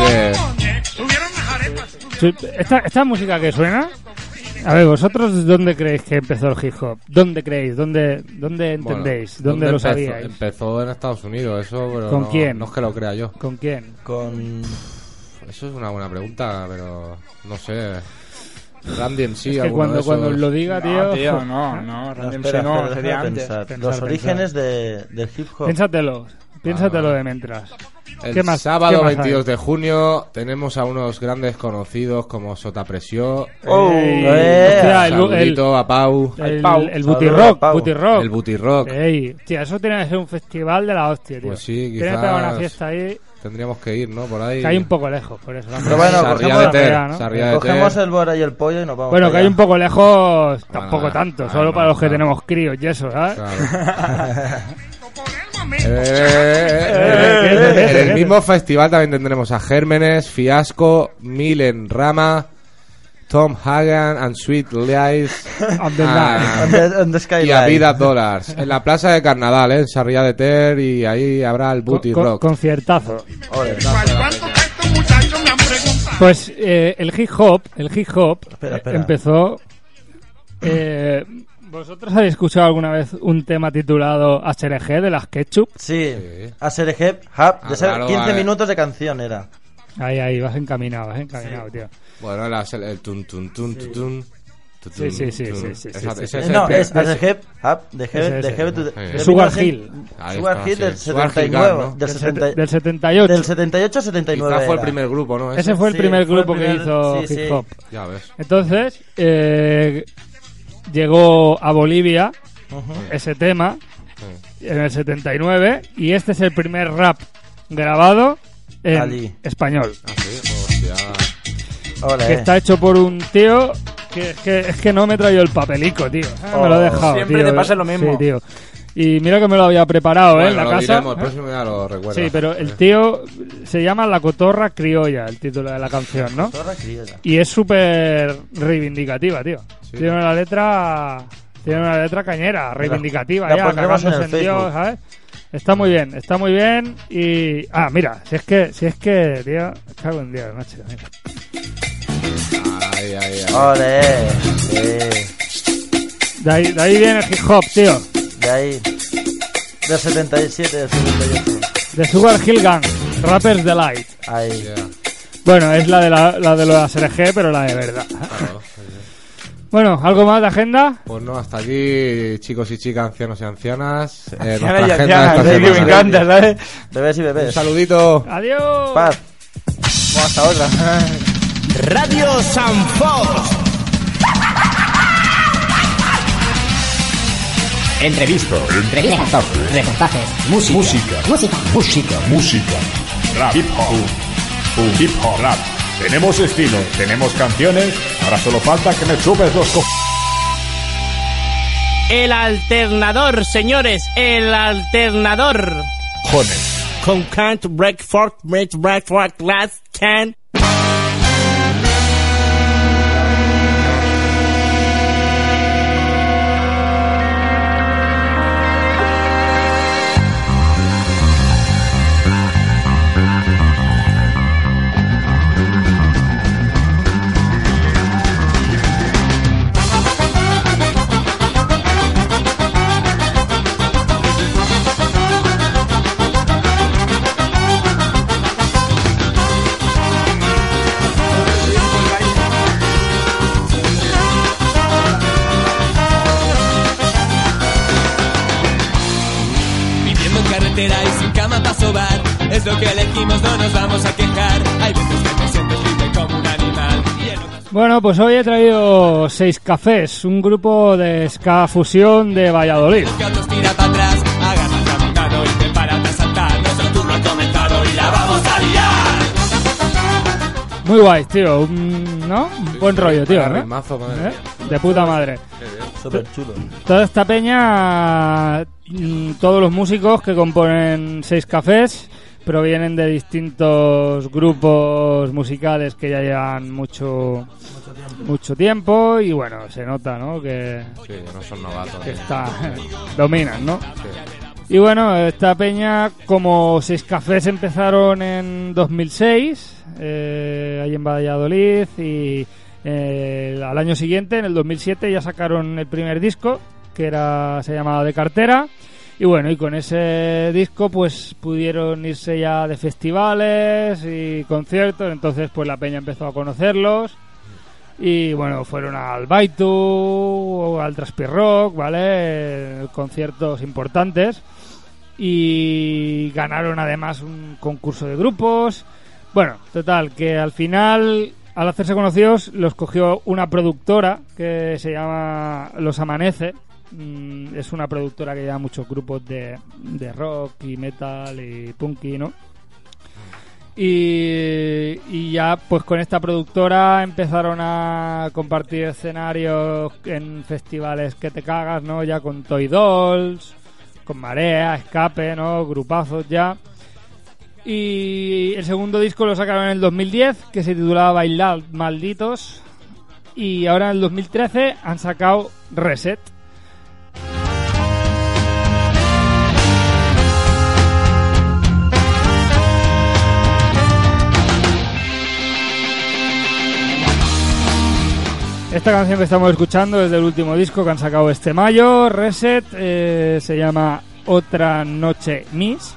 Speaker 8: Sí, Esta, esta música que suena... A ver, vosotros dónde creéis que empezó el hip hop? ¿Dónde creéis? ¿Dónde, dónde
Speaker 7: Bueno,
Speaker 8: entendéis? ¿Dónde, lo
Speaker 7: empezó?
Speaker 8: sabíais?
Speaker 7: Empezó en Estados Unidos, eso, pero
Speaker 8: ¿Con
Speaker 7: no,
Speaker 8: quién?
Speaker 7: no es que lo crea yo.
Speaker 8: ¿Con quién?
Speaker 9: Con.
Speaker 7: Eso es una buena pregunta, pero no sé. Randy en sí,
Speaker 8: Es que
Speaker 7: alguno
Speaker 8: cuando,
Speaker 7: de
Speaker 8: cuando
Speaker 7: esos.
Speaker 8: lo diga, tío...
Speaker 6: No, tío, no, no,
Speaker 9: No,
Speaker 6: Randy
Speaker 9: espera,
Speaker 6: MC no,
Speaker 9: espera,
Speaker 6: sería
Speaker 9: déjame
Speaker 6: antes.
Speaker 9: pensar.
Speaker 8: Pensar,
Speaker 9: Los
Speaker 8: pensar.
Speaker 9: orígenes de, del hip hop.
Speaker 8: Piénsatelo. Piénsatelo
Speaker 7: Ah.
Speaker 8: de mientras.
Speaker 7: El
Speaker 8: ¿Qué más-
Speaker 7: sábado
Speaker 8: qué más
Speaker 7: 22 de junio tenemos a unos grandes conocidos como Sota Pressió.
Speaker 8: Oh, eh, hostia, el-
Speaker 7: Saludito a Pau.
Speaker 8: El,
Speaker 6: Pau.
Speaker 8: el Booty Rock,
Speaker 9: Pau.
Speaker 8: Booty Rock.
Speaker 7: El Booty Rock.
Speaker 8: Ey, tía, eso tiene que ser un festival de la hostia, tío.
Speaker 7: Pues sí,
Speaker 8: Tiene que
Speaker 7: quizás
Speaker 8: pegar una fiesta ahí,
Speaker 7: tendríamos que ir, ¿no? Por ahí.
Speaker 8: que hay un poco lejos, por eso.
Speaker 9: Pero bueno, cogemos,
Speaker 7: de Ter,
Speaker 8: ¿no?
Speaker 7: De
Speaker 9: cogemos
Speaker 7: Ter.
Speaker 9: el Bora y el pollo y nos vamos.
Speaker 8: Bueno, que hay un poco lejos,
Speaker 7: Bueno,
Speaker 8: tampoco tanto,
Speaker 7: nada,
Speaker 8: solo
Speaker 7: no,
Speaker 8: para los que
Speaker 7: claro.
Speaker 8: tenemos críos y eso, ¿sabes?
Speaker 7: Claro. [LAUGHS] Eh, en el mismo festival también tendremos a Gérmenes, Fiasco, Milen Rama, Tom Hagan and Sweet Lies
Speaker 8: On the
Speaker 9: On the- on the skyline.
Speaker 7: y a Vida Dollars en la plaza de Carnaval, ¿eh? en Sarriá de Ter y ahí habrá el Booty
Speaker 8: Con-
Speaker 7: Rock.
Speaker 8: conciertazo.
Speaker 9: Ole.
Speaker 17: ¿Cuánto estos muchachos me han preguntado?
Speaker 8: Pues eh, el hip hop, el hip hop
Speaker 9: Espera, espera.
Speaker 8: empezó. eh, ¿Vosotros habéis escuchado alguna vez un tema titulado HRG de las Ketchup?
Speaker 9: Sí. ASRG Hub.
Speaker 7: Ah, claro,
Speaker 9: 15
Speaker 7: vale.
Speaker 9: minutos de canción era.
Speaker 8: Ahí, ahí, vas encaminado, vas encaminado, tío.
Speaker 7: Bueno, la- el tun tun tun tun tun.
Speaker 8: Sí, sí, sí,
Speaker 7: tun.
Speaker 8: sí, sí, sí,
Speaker 7: ese
Speaker 8: sí.
Speaker 7: es
Speaker 9: no,
Speaker 7: el-
Speaker 9: es ASRG Hub. De
Speaker 8: Ese, ese.
Speaker 7: Sí.
Speaker 8: Sugar
Speaker 9: 1900
Speaker 8: Hill.
Speaker 9: Sugar Hill del
Speaker 7: sí. Sugar Hill
Speaker 9: 79.
Speaker 7: Gang, ¿no?
Speaker 9: Del,
Speaker 8: Del,
Speaker 9: 70
Speaker 8: del 78.
Speaker 9: del 78 al 79.
Speaker 7: Quizás fue el primer grupo, ¿no?
Speaker 8: Ese fue el
Speaker 9: Sí,
Speaker 8: primer
Speaker 9: el
Speaker 8: grupo que hizo
Speaker 9: sí,
Speaker 8: hip
Speaker 9: sí.
Speaker 8: hop.
Speaker 7: Ya ves.
Speaker 8: Entonces, eh, llegó a Bolivia ese tema en el 79 y este es el primer rap grabado en español.
Speaker 7: Ah, sí.
Speaker 8: Que está hecho por un tío que es que, es que no me traído el papelico, tío. Ah, me lo he
Speaker 9: Oh.
Speaker 8: dejado.
Speaker 6: Siempre
Speaker 8: tío.
Speaker 6: te pasa lo mismo.
Speaker 8: Sí, tío. Y mira que me lo había preparado, ¿eh? En la
Speaker 7: lo
Speaker 8: casa.
Speaker 7: diremos, el próximo ya lo recuerdo.
Speaker 8: Sí, pero el tío se llama La Cotorra Criolla, el título de la canción, ¿no?
Speaker 9: Torra criolla.
Speaker 8: Y es súper reivindicativa, tío.
Speaker 7: Sí.
Speaker 8: Tiene una letra. Tiene una letra cañera, reivindicativa,
Speaker 9: la
Speaker 8: ya,
Speaker 9: en el
Speaker 8: en Dios. ¿sabes? Está muy bien, está muy bien. Y. Ah, mira, si es que, si es que, tío, cago en Dios, macho. mira.
Speaker 7: Ay, ay, ay.
Speaker 9: Ole. Sí.
Speaker 8: De ahí, de ahí viene el hip hop, tío.
Speaker 9: De ahí. Del 77, del 78.
Speaker 8: De Sugar Hill Gang, Rappers Delight.
Speaker 9: Ahí.
Speaker 7: Yeah.
Speaker 8: Bueno, es la de la, la de los SRG, pero la de verdad.
Speaker 7: Claro.
Speaker 8: Bueno, ¿algo más de agenda?
Speaker 7: Pues no, hasta aquí, chicos y chicas, ancianos y ancianas. Eh, nuestra agenda esta
Speaker 6: que me encanta, ¿sabes?
Speaker 9: Bebés y
Speaker 7: Un
Speaker 9: bebés.
Speaker 7: saludito.
Speaker 8: Adiós.
Speaker 9: Paz. Hasta otra.
Speaker 2: Radio Sanfos.
Speaker 4: Entrevistas.
Speaker 19: Entrevistas, reportajes, música,
Speaker 4: Música.
Speaker 19: música, música.
Speaker 4: Música. Rap. Hip hop. Hip hop. Rap. Tenemos estilo, tenemos canciones. Ahora solo falta que me chupes los co...
Speaker 20: El alternador, señores, el alternador.
Speaker 4: Jones.
Speaker 20: Con can't break fork, break, break, fork, last can.
Speaker 21: Es lo que elegimos, no nos vamos a quejar. Hay veces que te sientes libre como un animal.
Speaker 8: Bueno, pues hoy he traído Seis Cafés, un grupo de ska fusión de Valladolid. Muy guay, tío. un- ¿No? Un buen rollo, tío.
Speaker 7: vaya
Speaker 8: ¿eh?
Speaker 7: madre
Speaker 8: ¿Eh? De puta madre.
Speaker 9: Súper chulo.
Speaker 8: Toda esta peña, todos los músicos que componen Seis Cafés provienen de distintos grupos musicales que ya llevan mucho mucho tiempo y bueno, se nota, ¿no? Que,
Speaker 7: Sí, no son novatos.
Speaker 8: que está [LAUGHS] dominan, ¿no? Y bueno, esta peña, como Seis Cafés empezaron en 2006, eh, ahí en Valladolid, y eh, al año siguiente, en el 2007, ya sacaron el primer disco, que era se llamaba De Cartera. Y bueno, y con ese disco pues pudieron irse ya de festivales y conciertos, entonces pues la peña empezó a conocerlos. Y bueno, fueron al Baitu, al Traspi Rock, ¿vale? Conciertos importantes. Y ganaron además un concurso de grupos. Bueno, total, que al final, al hacerse conocidos, los cogió una productora que se llama Los Amanece. Mm, Es una productora que lleva muchos grupos de, de rock y metal y punky, ¿no? Y, y ya pues con esta productora empezaron a compartir escenarios en festivales que te cagas, ¿no? Ya con Toy Dolls, con Marea, Escape, ¿no? Grupazos ya. Y el segundo disco lo sacaron en el 2010, que se titulaba Bailar Malditos. Y ahora en el 2013 han sacado Reset. Esta canción que estamos escuchando es del último disco que han sacado este mayo, Reset, eh, se llama Otra Noche Miss.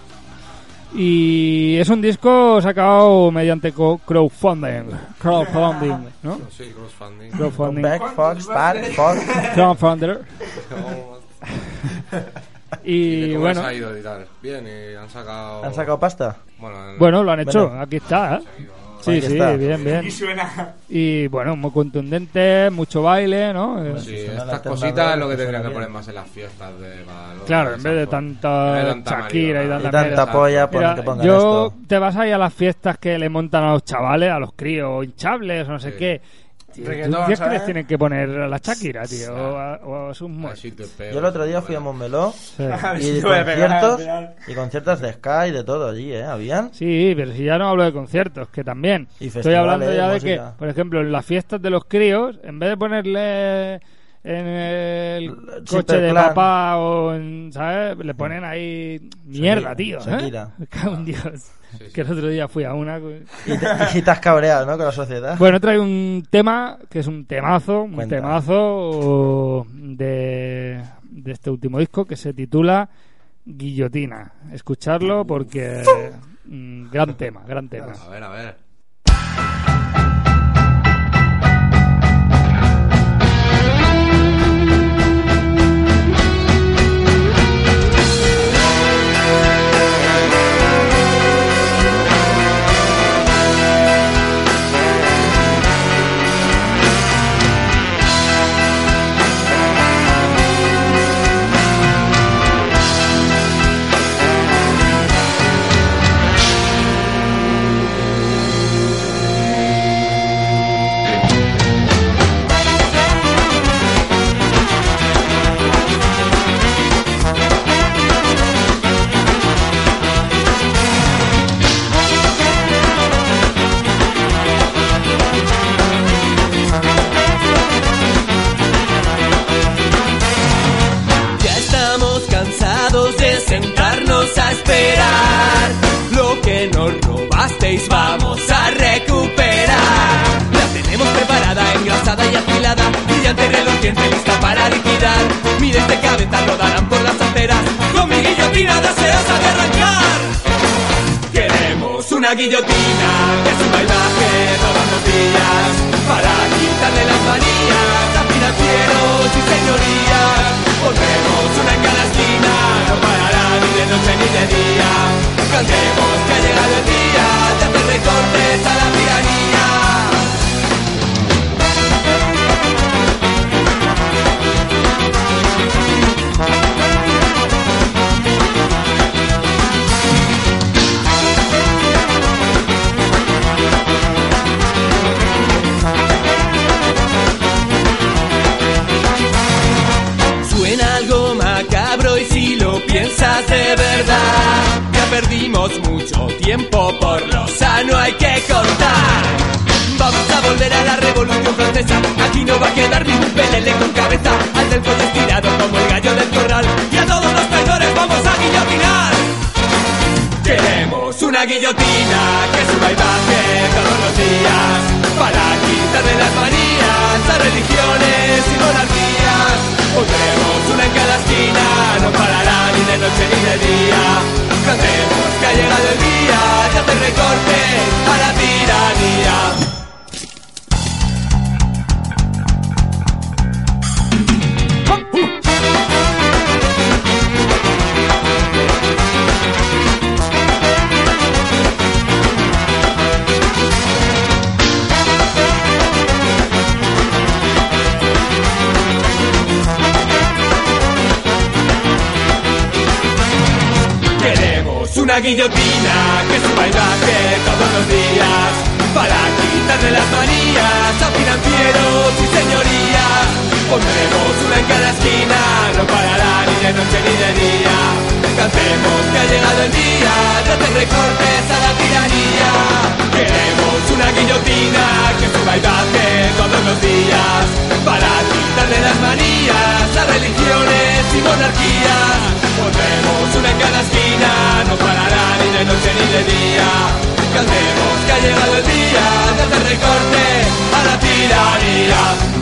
Speaker 8: Y es un disco sacado mediante co- crowdfunding. Crowdfunding, [LAUGHS] ¿no?
Speaker 7: Sí, crowdfunding.
Speaker 8: Crowdfunding.
Speaker 9: Back, Fox, Back, Fox.
Speaker 8: Crowdfunder. [LAUGHS] Y,
Speaker 7: ¿Y cómo
Speaker 8: bueno.
Speaker 7: ha ido y tal? Bien, y han sacado...
Speaker 9: ¿Han sacado pasta?
Speaker 7: Bueno, el-
Speaker 8: Bueno, lo han hecho,
Speaker 9: Bueno.
Speaker 8: aquí está. ¿eh? Sí, sí,
Speaker 9: está.
Speaker 8: bien, bien.
Speaker 6: Y suena.
Speaker 8: Y bueno, muy contundente, mucho baile, ¿no? Eh,
Speaker 7: Sí, estas cositas es lo que tendrían que poner más en las fiestas de Badalona,
Speaker 8: Claro, en vez de tanta
Speaker 7: de
Speaker 8: Shakira y tanta
Speaker 9: Y tanta
Speaker 8: mierda.
Speaker 9: polla,
Speaker 8: Mira,
Speaker 9: que pongan
Speaker 8: yo
Speaker 9: esto.
Speaker 8: te vas ahí a las fiestas que le montan a los chavales, a los críos, hinchables, o no sé
Speaker 7: Sí.
Speaker 8: qué. Tío, ¿tú
Speaker 6: Reggaetón,
Speaker 8: crees que les tienen que poner a la Shakira, tío? O a, o a sus muertos.
Speaker 9: Yo el otro día fui a Montmeló [LAUGHS] y conciertos y conciertos de Sky y de todo allí, ¿eh? ¿Habían?
Speaker 8: Sí, pero si ya no hablo de conciertos, que también.
Speaker 9: Y
Speaker 8: Estoy hablando ya de que,
Speaker 9: música.
Speaker 8: por ejemplo, en las fiestas de los críos, en vez de ponerle en el coche de papá o en, ¿sabes? Le ponen ahí mierda,
Speaker 9: Shakira,
Speaker 8: tío. ¿eh?
Speaker 9: Shakira. [LAUGHS]
Speaker 8: Me cago en Dios. Que el otro día fui a una...
Speaker 9: Y te, y te has cabreado, ¿no? Con la sociedad.
Speaker 8: Bueno, trae un tema que es un temazo, un
Speaker 9: Cuenta.
Speaker 8: temazo de, de este último disco que se titula Guillotina. Escucharlo porque mm, gran tema, gran tema.
Speaker 7: A ver, a ver.
Speaker 21: Guillotina que suba y baje todos los días para quitarle las manías a religiones y monarquías. Pondremos una en cada esquina, no parará ni de noche ni de día. Cantemos que ha llegado el día de hacer recorte a la tiranía. Una guillotina que suba y baje todos los días para quitarle las manías a financieros y señorías. Pondremos una en cada esquina, no parará ni de noche ni de día. Cantemos que ha llegado el día de hacer recortes a la tiranía. Queremos una guillotina que suba y baje todos los días para quitarle las manías a religiones y monarquías. Pondremos una en cada esquina, no parará ni de noche ni de día. Cantemos que ha llegado el día de hacer recorte a la tiranía.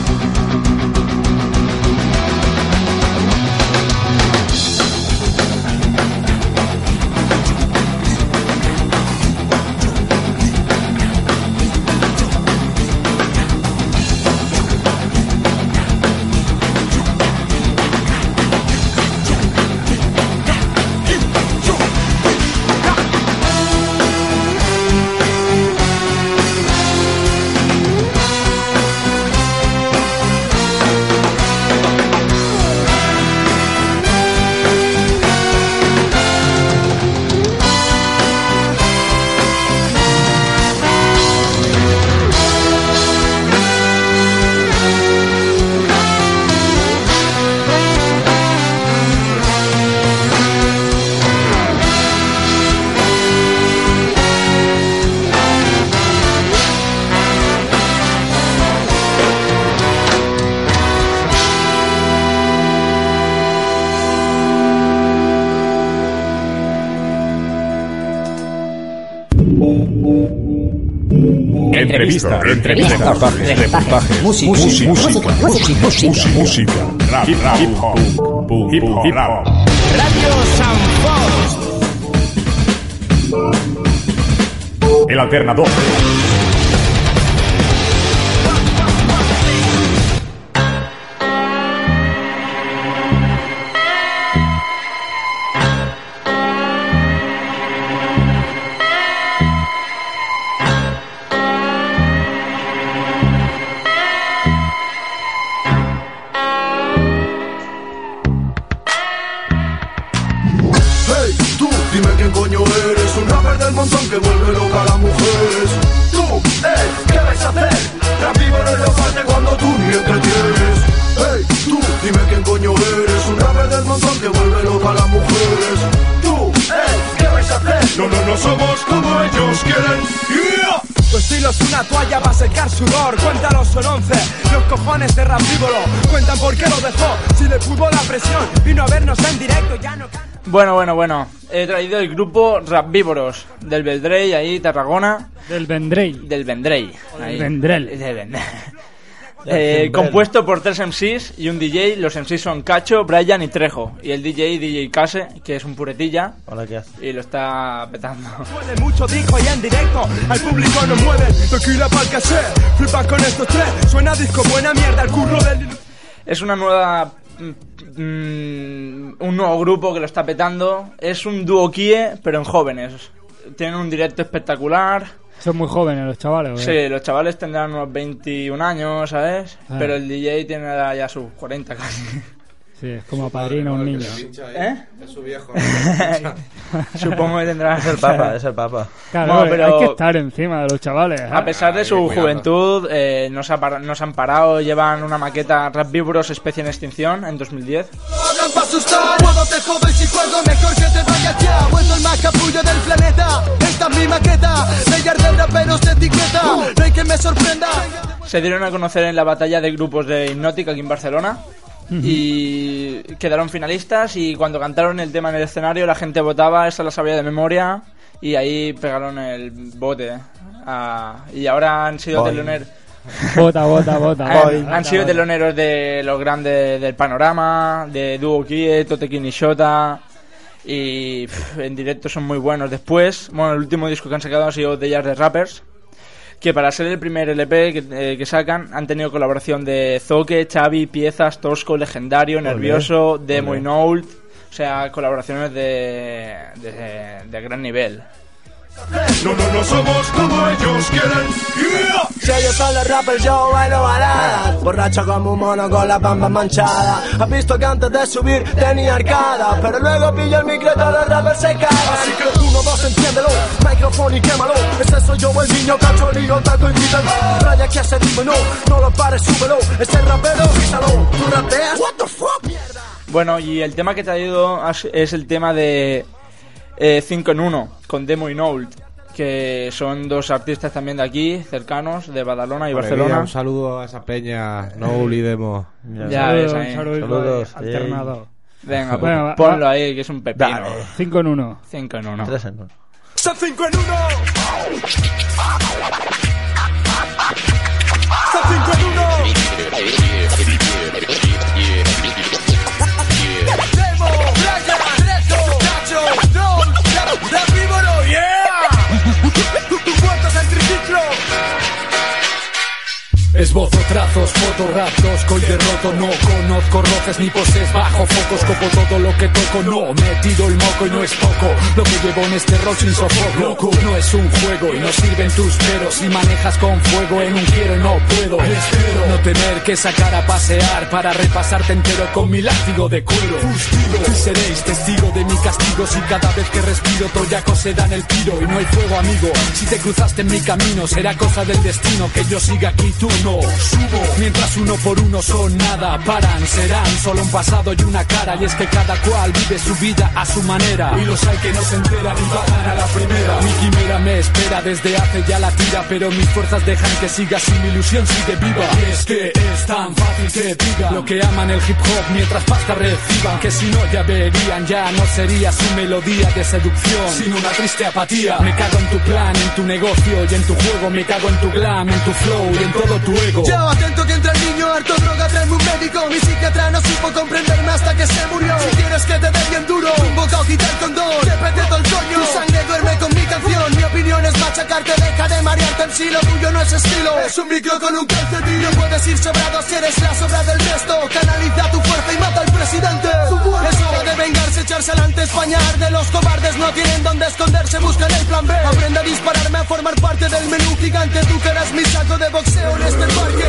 Speaker 4: Entrevista, entrevista, reportaje, reportaje,
Speaker 19: Música,
Speaker 4: música,
Speaker 19: música, música, música.
Speaker 4: música, música, rap, hip hop, hip hop.
Speaker 2: Radio San.
Speaker 4: El alternador.
Speaker 22: Dime quién coño eres Un rapper del montón que vuelve loca a las mujeres. Tú, eh, ¿qué vais a hacer? Rap vivo no es lo parte cuando tú ni entretienes. Hey, tú, dime quién coño eres Un rapper del montón que vuelve loca a las mujeres. Tú, eh, ¿qué vais a hacer? No, no, no somos como ellos quieren. Yeah.
Speaker 23: Tu estilo es una toalla para secar sudor. Cuéntalos son once. Los cojones de Rapívolo Cuentan por qué lo dejó. Si le pudo la presión. Vino a vernos en directo Ya no
Speaker 6: Bueno, bueno, bueno. He traído el grupo Rapvívoros del Vendrell, ahí, Tarragona.
Speaker 8: Del Vendrell.
Speaker 6: Del Vendrell. ahí.
Speaker 8: Vendrell.
Speaker 6: Del Vendrell. [LAUGHS]
Speaker 9: Del
Speaker 6: Eh, compuesto por tres MCs y un DJ. Los MCs son Cacho, Brian y Trejo. Y el DJ, DJ Case, que es un puretilla.
Speaker 9: Hola, ¿qué haces?
Speaker 6: Y lo está petando.
Speaker 23: Duele mucho, dijo y en directo Al público nos mueve Tequila pa'l cassette Flipa con estos tres Suena disco, buena mierda El curro del...
Speaker 6: Es una nueva mm, un nuevo grupo que lo está petando. Es un dúo Kie, pero en jóvenes. Tienen un directo espectacular.
Speaker 8: Son muy jóvenes los chavales.
Speaker 6: Sí, los chavales tendrán unos 21 años, ¿sabes?
Speaker 8: Ah.
Speaker 6: Pero el DJ tiene ya sus 40 casi.
Speaker 8: Sí, es como padrino a un niño.
Speaker 6: ¿Eh?
Speaker 7: Es su viejo. [LAUGHS] [LAUGHS]
Speaker 6: Supongo que tendrá.
Speaker 9: Es el papa, [LAUGHS] es el papa.
Speaker 8: Claro,
Speaker 6: No, pero-
Speaker 8: hay que estar encima de los chavales. ¿eh?
Speaker 6: A pesar de su juventud, eh, no, se no han parado. Llevan una maqueta Rap Víboros Especie en Extinción en 2010.
Speaker 23: Hablan pa' asustar, puedo te jodo y si juego mejor que te vayas ya Vuelto el más capullo del planeta, esta es mi maqueta Sellar de raperos de etiqueta, no hay que me sorprenda
Speaker 6: Se dieron a conocer en la batalla de grupos de Hipnótica aquí en Barcelona. Y quedaron finalistas y cuando cantaron el tema en el escenario la gente votaba, esa la sabía de memoria y ahí pegaron el bote. Ah, y ahora han sido teloneros.
Speaker 8: Bota, bota, bota.
Speaker 6: Han, sido
Speaker 8: bota.
Speaker 6: teloneros de los grandes del panorama, de Duo Kie, Totekin y Shota. Y pff, en directo son muy buenos. Después, bueno, el último disco que han sacado ha sido The Jazz de Rappers. Que para ser el primer LP que, eh, que sacan han tenido colaboración de Zoque, Xavi, Piezas, Tosco, Legendario, Nervioso, Demo y Noult. O sea, colaboraciones de, de, de gran nivel.
Speaker 22: No, no, no somos como ellos quieren. Yeah.
Speaker 23: Si ellos son los rappers, yo bailo baladas Borracho como un mono con la bamba manchada Has visto que antes de subir tenía arcada Pero luego pillo el micro y todos los rappers se cagan. Así que uno, dos, entiéndelo. Micrófono y quémalo. Ese soy yo el niño cachorrillo, taco y quítalo Raya que hace dime no, no lo pares, súbelo. Ese rapero, písalo Tú rapeas, what the fuck, mierda
Speaker 6: Bueno, y el tema que te ha ido es el tema de eh, 5 en 1 con Demo y Noult que son dos artistas también de aquí, cercanos, de Badalona y
Speaker 7: Madre
Speaker 6: Barcelona.
Speaker 7: Un saludo a esa peña, no olvidemos.
Speaker 6: ya, ya ves ahí.
Speaker 9: Saludos,
Speaker 8: alternado.
Speaker 6: Venga, pues,
Speaker 8: bueno,
Speaker 6: ponlo
Speaker 8: ah,
Speaker 6: ahí, que es un pepino.
Speaker 8: 5 en 1.
Speaker 6: 5 en 1.
Speaker 9: 3 en 1.
Speaker 23: ¡Son 5 en 1! ¡Son 5 en
Speaker 24: 1! Foto, raptos, coy derroto, no conozco roces ni poses bajo focos, copo todo lo que toco, no, me tiro el moco y no es poco, lo que llevo en este rock sin sofoco, no es un juego y no sirven tus peros, si manejas con fuego en un quiero no puedo, espero no tener que sacar a pasear para repasarte entero con mi látigo de cuero, y seréis testigo de mi castigo si cada vez que respiro toyacos se dan el tiro y no hay fuego amigo, si te cruzaste en mi camino será cosa del destino que yo siga aquí tú no subo mientras uno por uno son nada paran serán solo un pasado y una cara y es que cada cual vive su vida a su manera y los hay que no se enteran y bajan a la primera. Mi quimera me espera desde hace ya la tira pero mis fuerzas dejan que siga si mi ilusión sigue viva. Y es que es tan fácil que digan lo que aman el hip hop mientras pasta reciban que si no ya verían ya no sería su melodía de seducción sino una triste apatía. Me cago en tu plan en tu negocio y en tu juego me cago en tu glam en tu flow y en todo tu ego.
Speaker 23: Yo atento que entra niño, harto droga, tráeme un médico. Mi psiquiatra no supo comprenderme hasta que se murió. Si quieres que te dé bien duro, un bocado quita el condón. Que pete todo el coño, tu sangre duerme con mi canción. Mi opinión es machacarte, deja de marearte. En sí Lo tuyo no es estilo, es un micro con un calcetín No puedes ir sobrado si eres la sobra del resto. Canaliza tu fuerza y mata al presidente. Es hora de vengarse, echarse adelante España de los cobardes. No tienen donde esconderse Buscan el plan B, aprende a dispararme A formar parte del menú gigante. Tú que eras mi saco de boxeo en este parque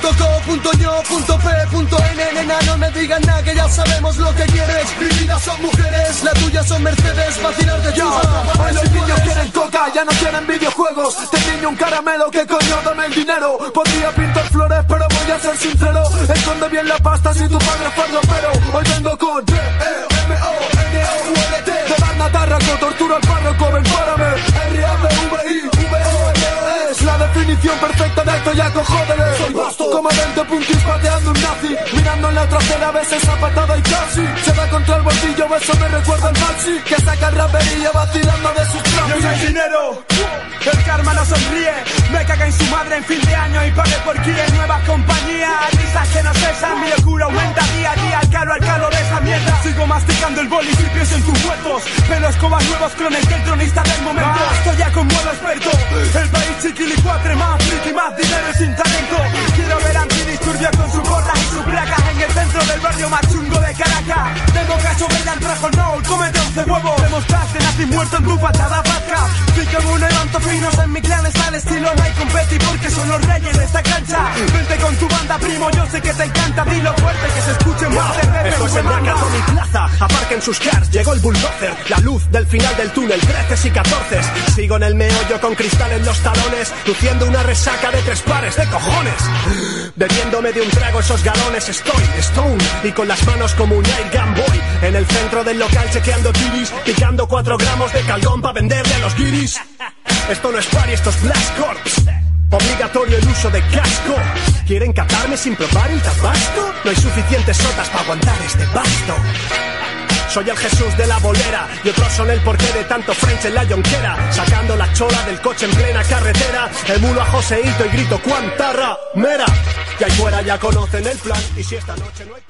Speaker 23: Punto co, punto yo, punto p, punto n Nena, no me digan nada que ya sabemos lo que quieres. Mi vida son mujeres, la tuya son Mercedes Vacilar de
Speaker 22: Hoy los niños quieren coca, ya no quieren videojuegos. Te niño un caramelo, que coño, dame el dinero. Podría pintar flores, pero voy a ser sincero. Esconde bien la pasta si tu padre fue pero Hoy vengo con D-E-M-O-N-O-U-L-T De banda tarraco, torturo al párroco, ven párame. R-A-V-I-V-O-L-O Es la definición perfecta de esto, ya cojódele Soy vasto, como 20 punkis pateando un nazi. Mirando en la trasera, a veces a patada y casi. Se da contra el bolsillo, eso me recuerda al maxi Que saca el raperillo vacilando de sus
Speaker 23: Yo soy dinero, el karma no sonríe. Me caga en su madre en fin de año y pagué por Kier Nuevas compañías, risas que no cesan Mi locura aumenta día a día. Al calo al calo de esa mierda. Sigo masticando el boli y pienso en tus muertos Pero escobas nuevos clones del tronista del momento. Estoy ya con modo experto El país chiquilicuatre más friki, más dinero y sin talento. Quiero ver antidisturbios con sus gorras y sus placas en el centro del barrio más chungo de Caracas. De boca sobre el antrajo, no, cómete once huevos. Demostraste nazi muerto en tu patada vasca. Fui como un levanto finos en mi clan está el estilo, no hay competi porque son los reyes de esta cancha. Vente con tu banda, primo, yo sé que te encanta. Dilo fuerte que se escuche más de rap
Speaker 25: Esto es el mi plaza, aparquen sus cars, llegó el bulldozer, la luz del final del túnel, 13 y 14. Sigo en el meollo con cristal en los talones, luciendo una resaca de tres pares de cojones. [GASPS] Bebiéndome de un trago esos galones, estoy y con las manos como un air gun boy. En el centro del local chequeando tiris, picando 4 gramos de calgón para venderle a los guiris. Esto no es party, esto es Blast Corps. Obligatorio el uso de casco. ¿Quieren catarme sin probar el tabasco? No hay suficientes sotas para aguantar este basto. Soy el Jesús de la bolera y otros son el porqué de tanto French en la yonquera. Sacando la chola del coche en plena carretera. Emulo a Joseito y grito cuánta mera. Y ahí fuera ya conocen el plan. Y si esta noche no hay.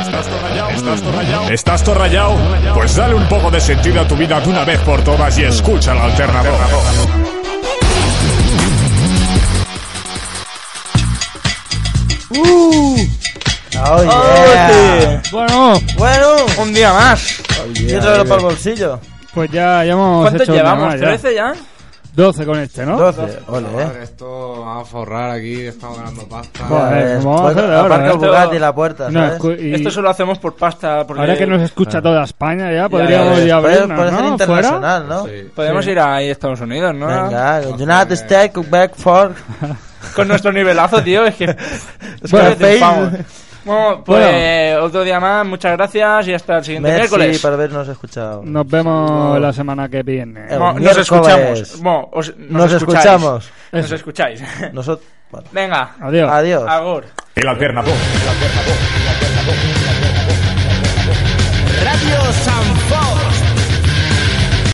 Speaker 4: ¿Estás todo rayado? ¿Estás todo rayado? Pues dale un poco de sentido a tu vida de una vez por todas y escucha el alternador.
Speaker 9: Oh,
Speaker 8: yeah. Bueno,
Speaker 9: bueno,
Speaker 6: un día más.
Speaker 9: Y otro para el bolsillo.
Speaker 8: Pues ya, ya hemos
Speaker 6: ¿Cuántos
Speaker 8: hecho
Speaker 6: llevamos?
Speaker 8: más,
Speaker 6: ¿13 ya?
Speaker 8: 12 con este, ¿no?
Speaker 9: 12, ole,
Speaker 7: Joder, esto vamos a forrar aquí, estamos ganando pasta.
Speaker 8: Joder, ¿cómo vamos a hacer ahora,
Speaker 9: Aparca el
Speaker 8: eh?
Speaker 9: Bugatti en la puerta,
Speaker 8: No,
Speaker 9: ¿sabes?
Speaker 8: y-
Speaker 6: Esto solo hacemos por pasta. Porque
Speaker 8: Ahora que nos escucha toda España ya, podríamos
Speaker 6: ya,
Speaker 8: ya
Speaker 9: Puede,
Speaker 8: abrirnos,
Speaker 9: puede ser
Speaker 8: ¿no?
Speaker 9: internacional, ¿no?
Speaker 6: Podemos ir ahí a Estados Unidos, ¿no?
Speaker 9: Venga, United States, Quebec, Ford. [LAUGHS]
Speaker 6: con nuestro nivelazo, tío. Es que. [LAUGHS] Es
Speaker 9: bueno,
Speaker 6: pues otro día más, muchas gracias y hasta el siguiente miércoles.
Speaker 9: habernos escuchado.
Speaker 8: Nos vemos la semana que viene.
Speaker 6: Eh, nos escuchamos. Nos,
Speaker 9: escuchamos.
Speaker 6: Nos escucháis.
Speaker 9: Nosot [LAUGHS] bueno.
Speaker 6: Venga.
Speaker 8: Adiós.
Speaker 9: Adiós.
Speaker 6: Agur.
Speaker 4: El alternador. El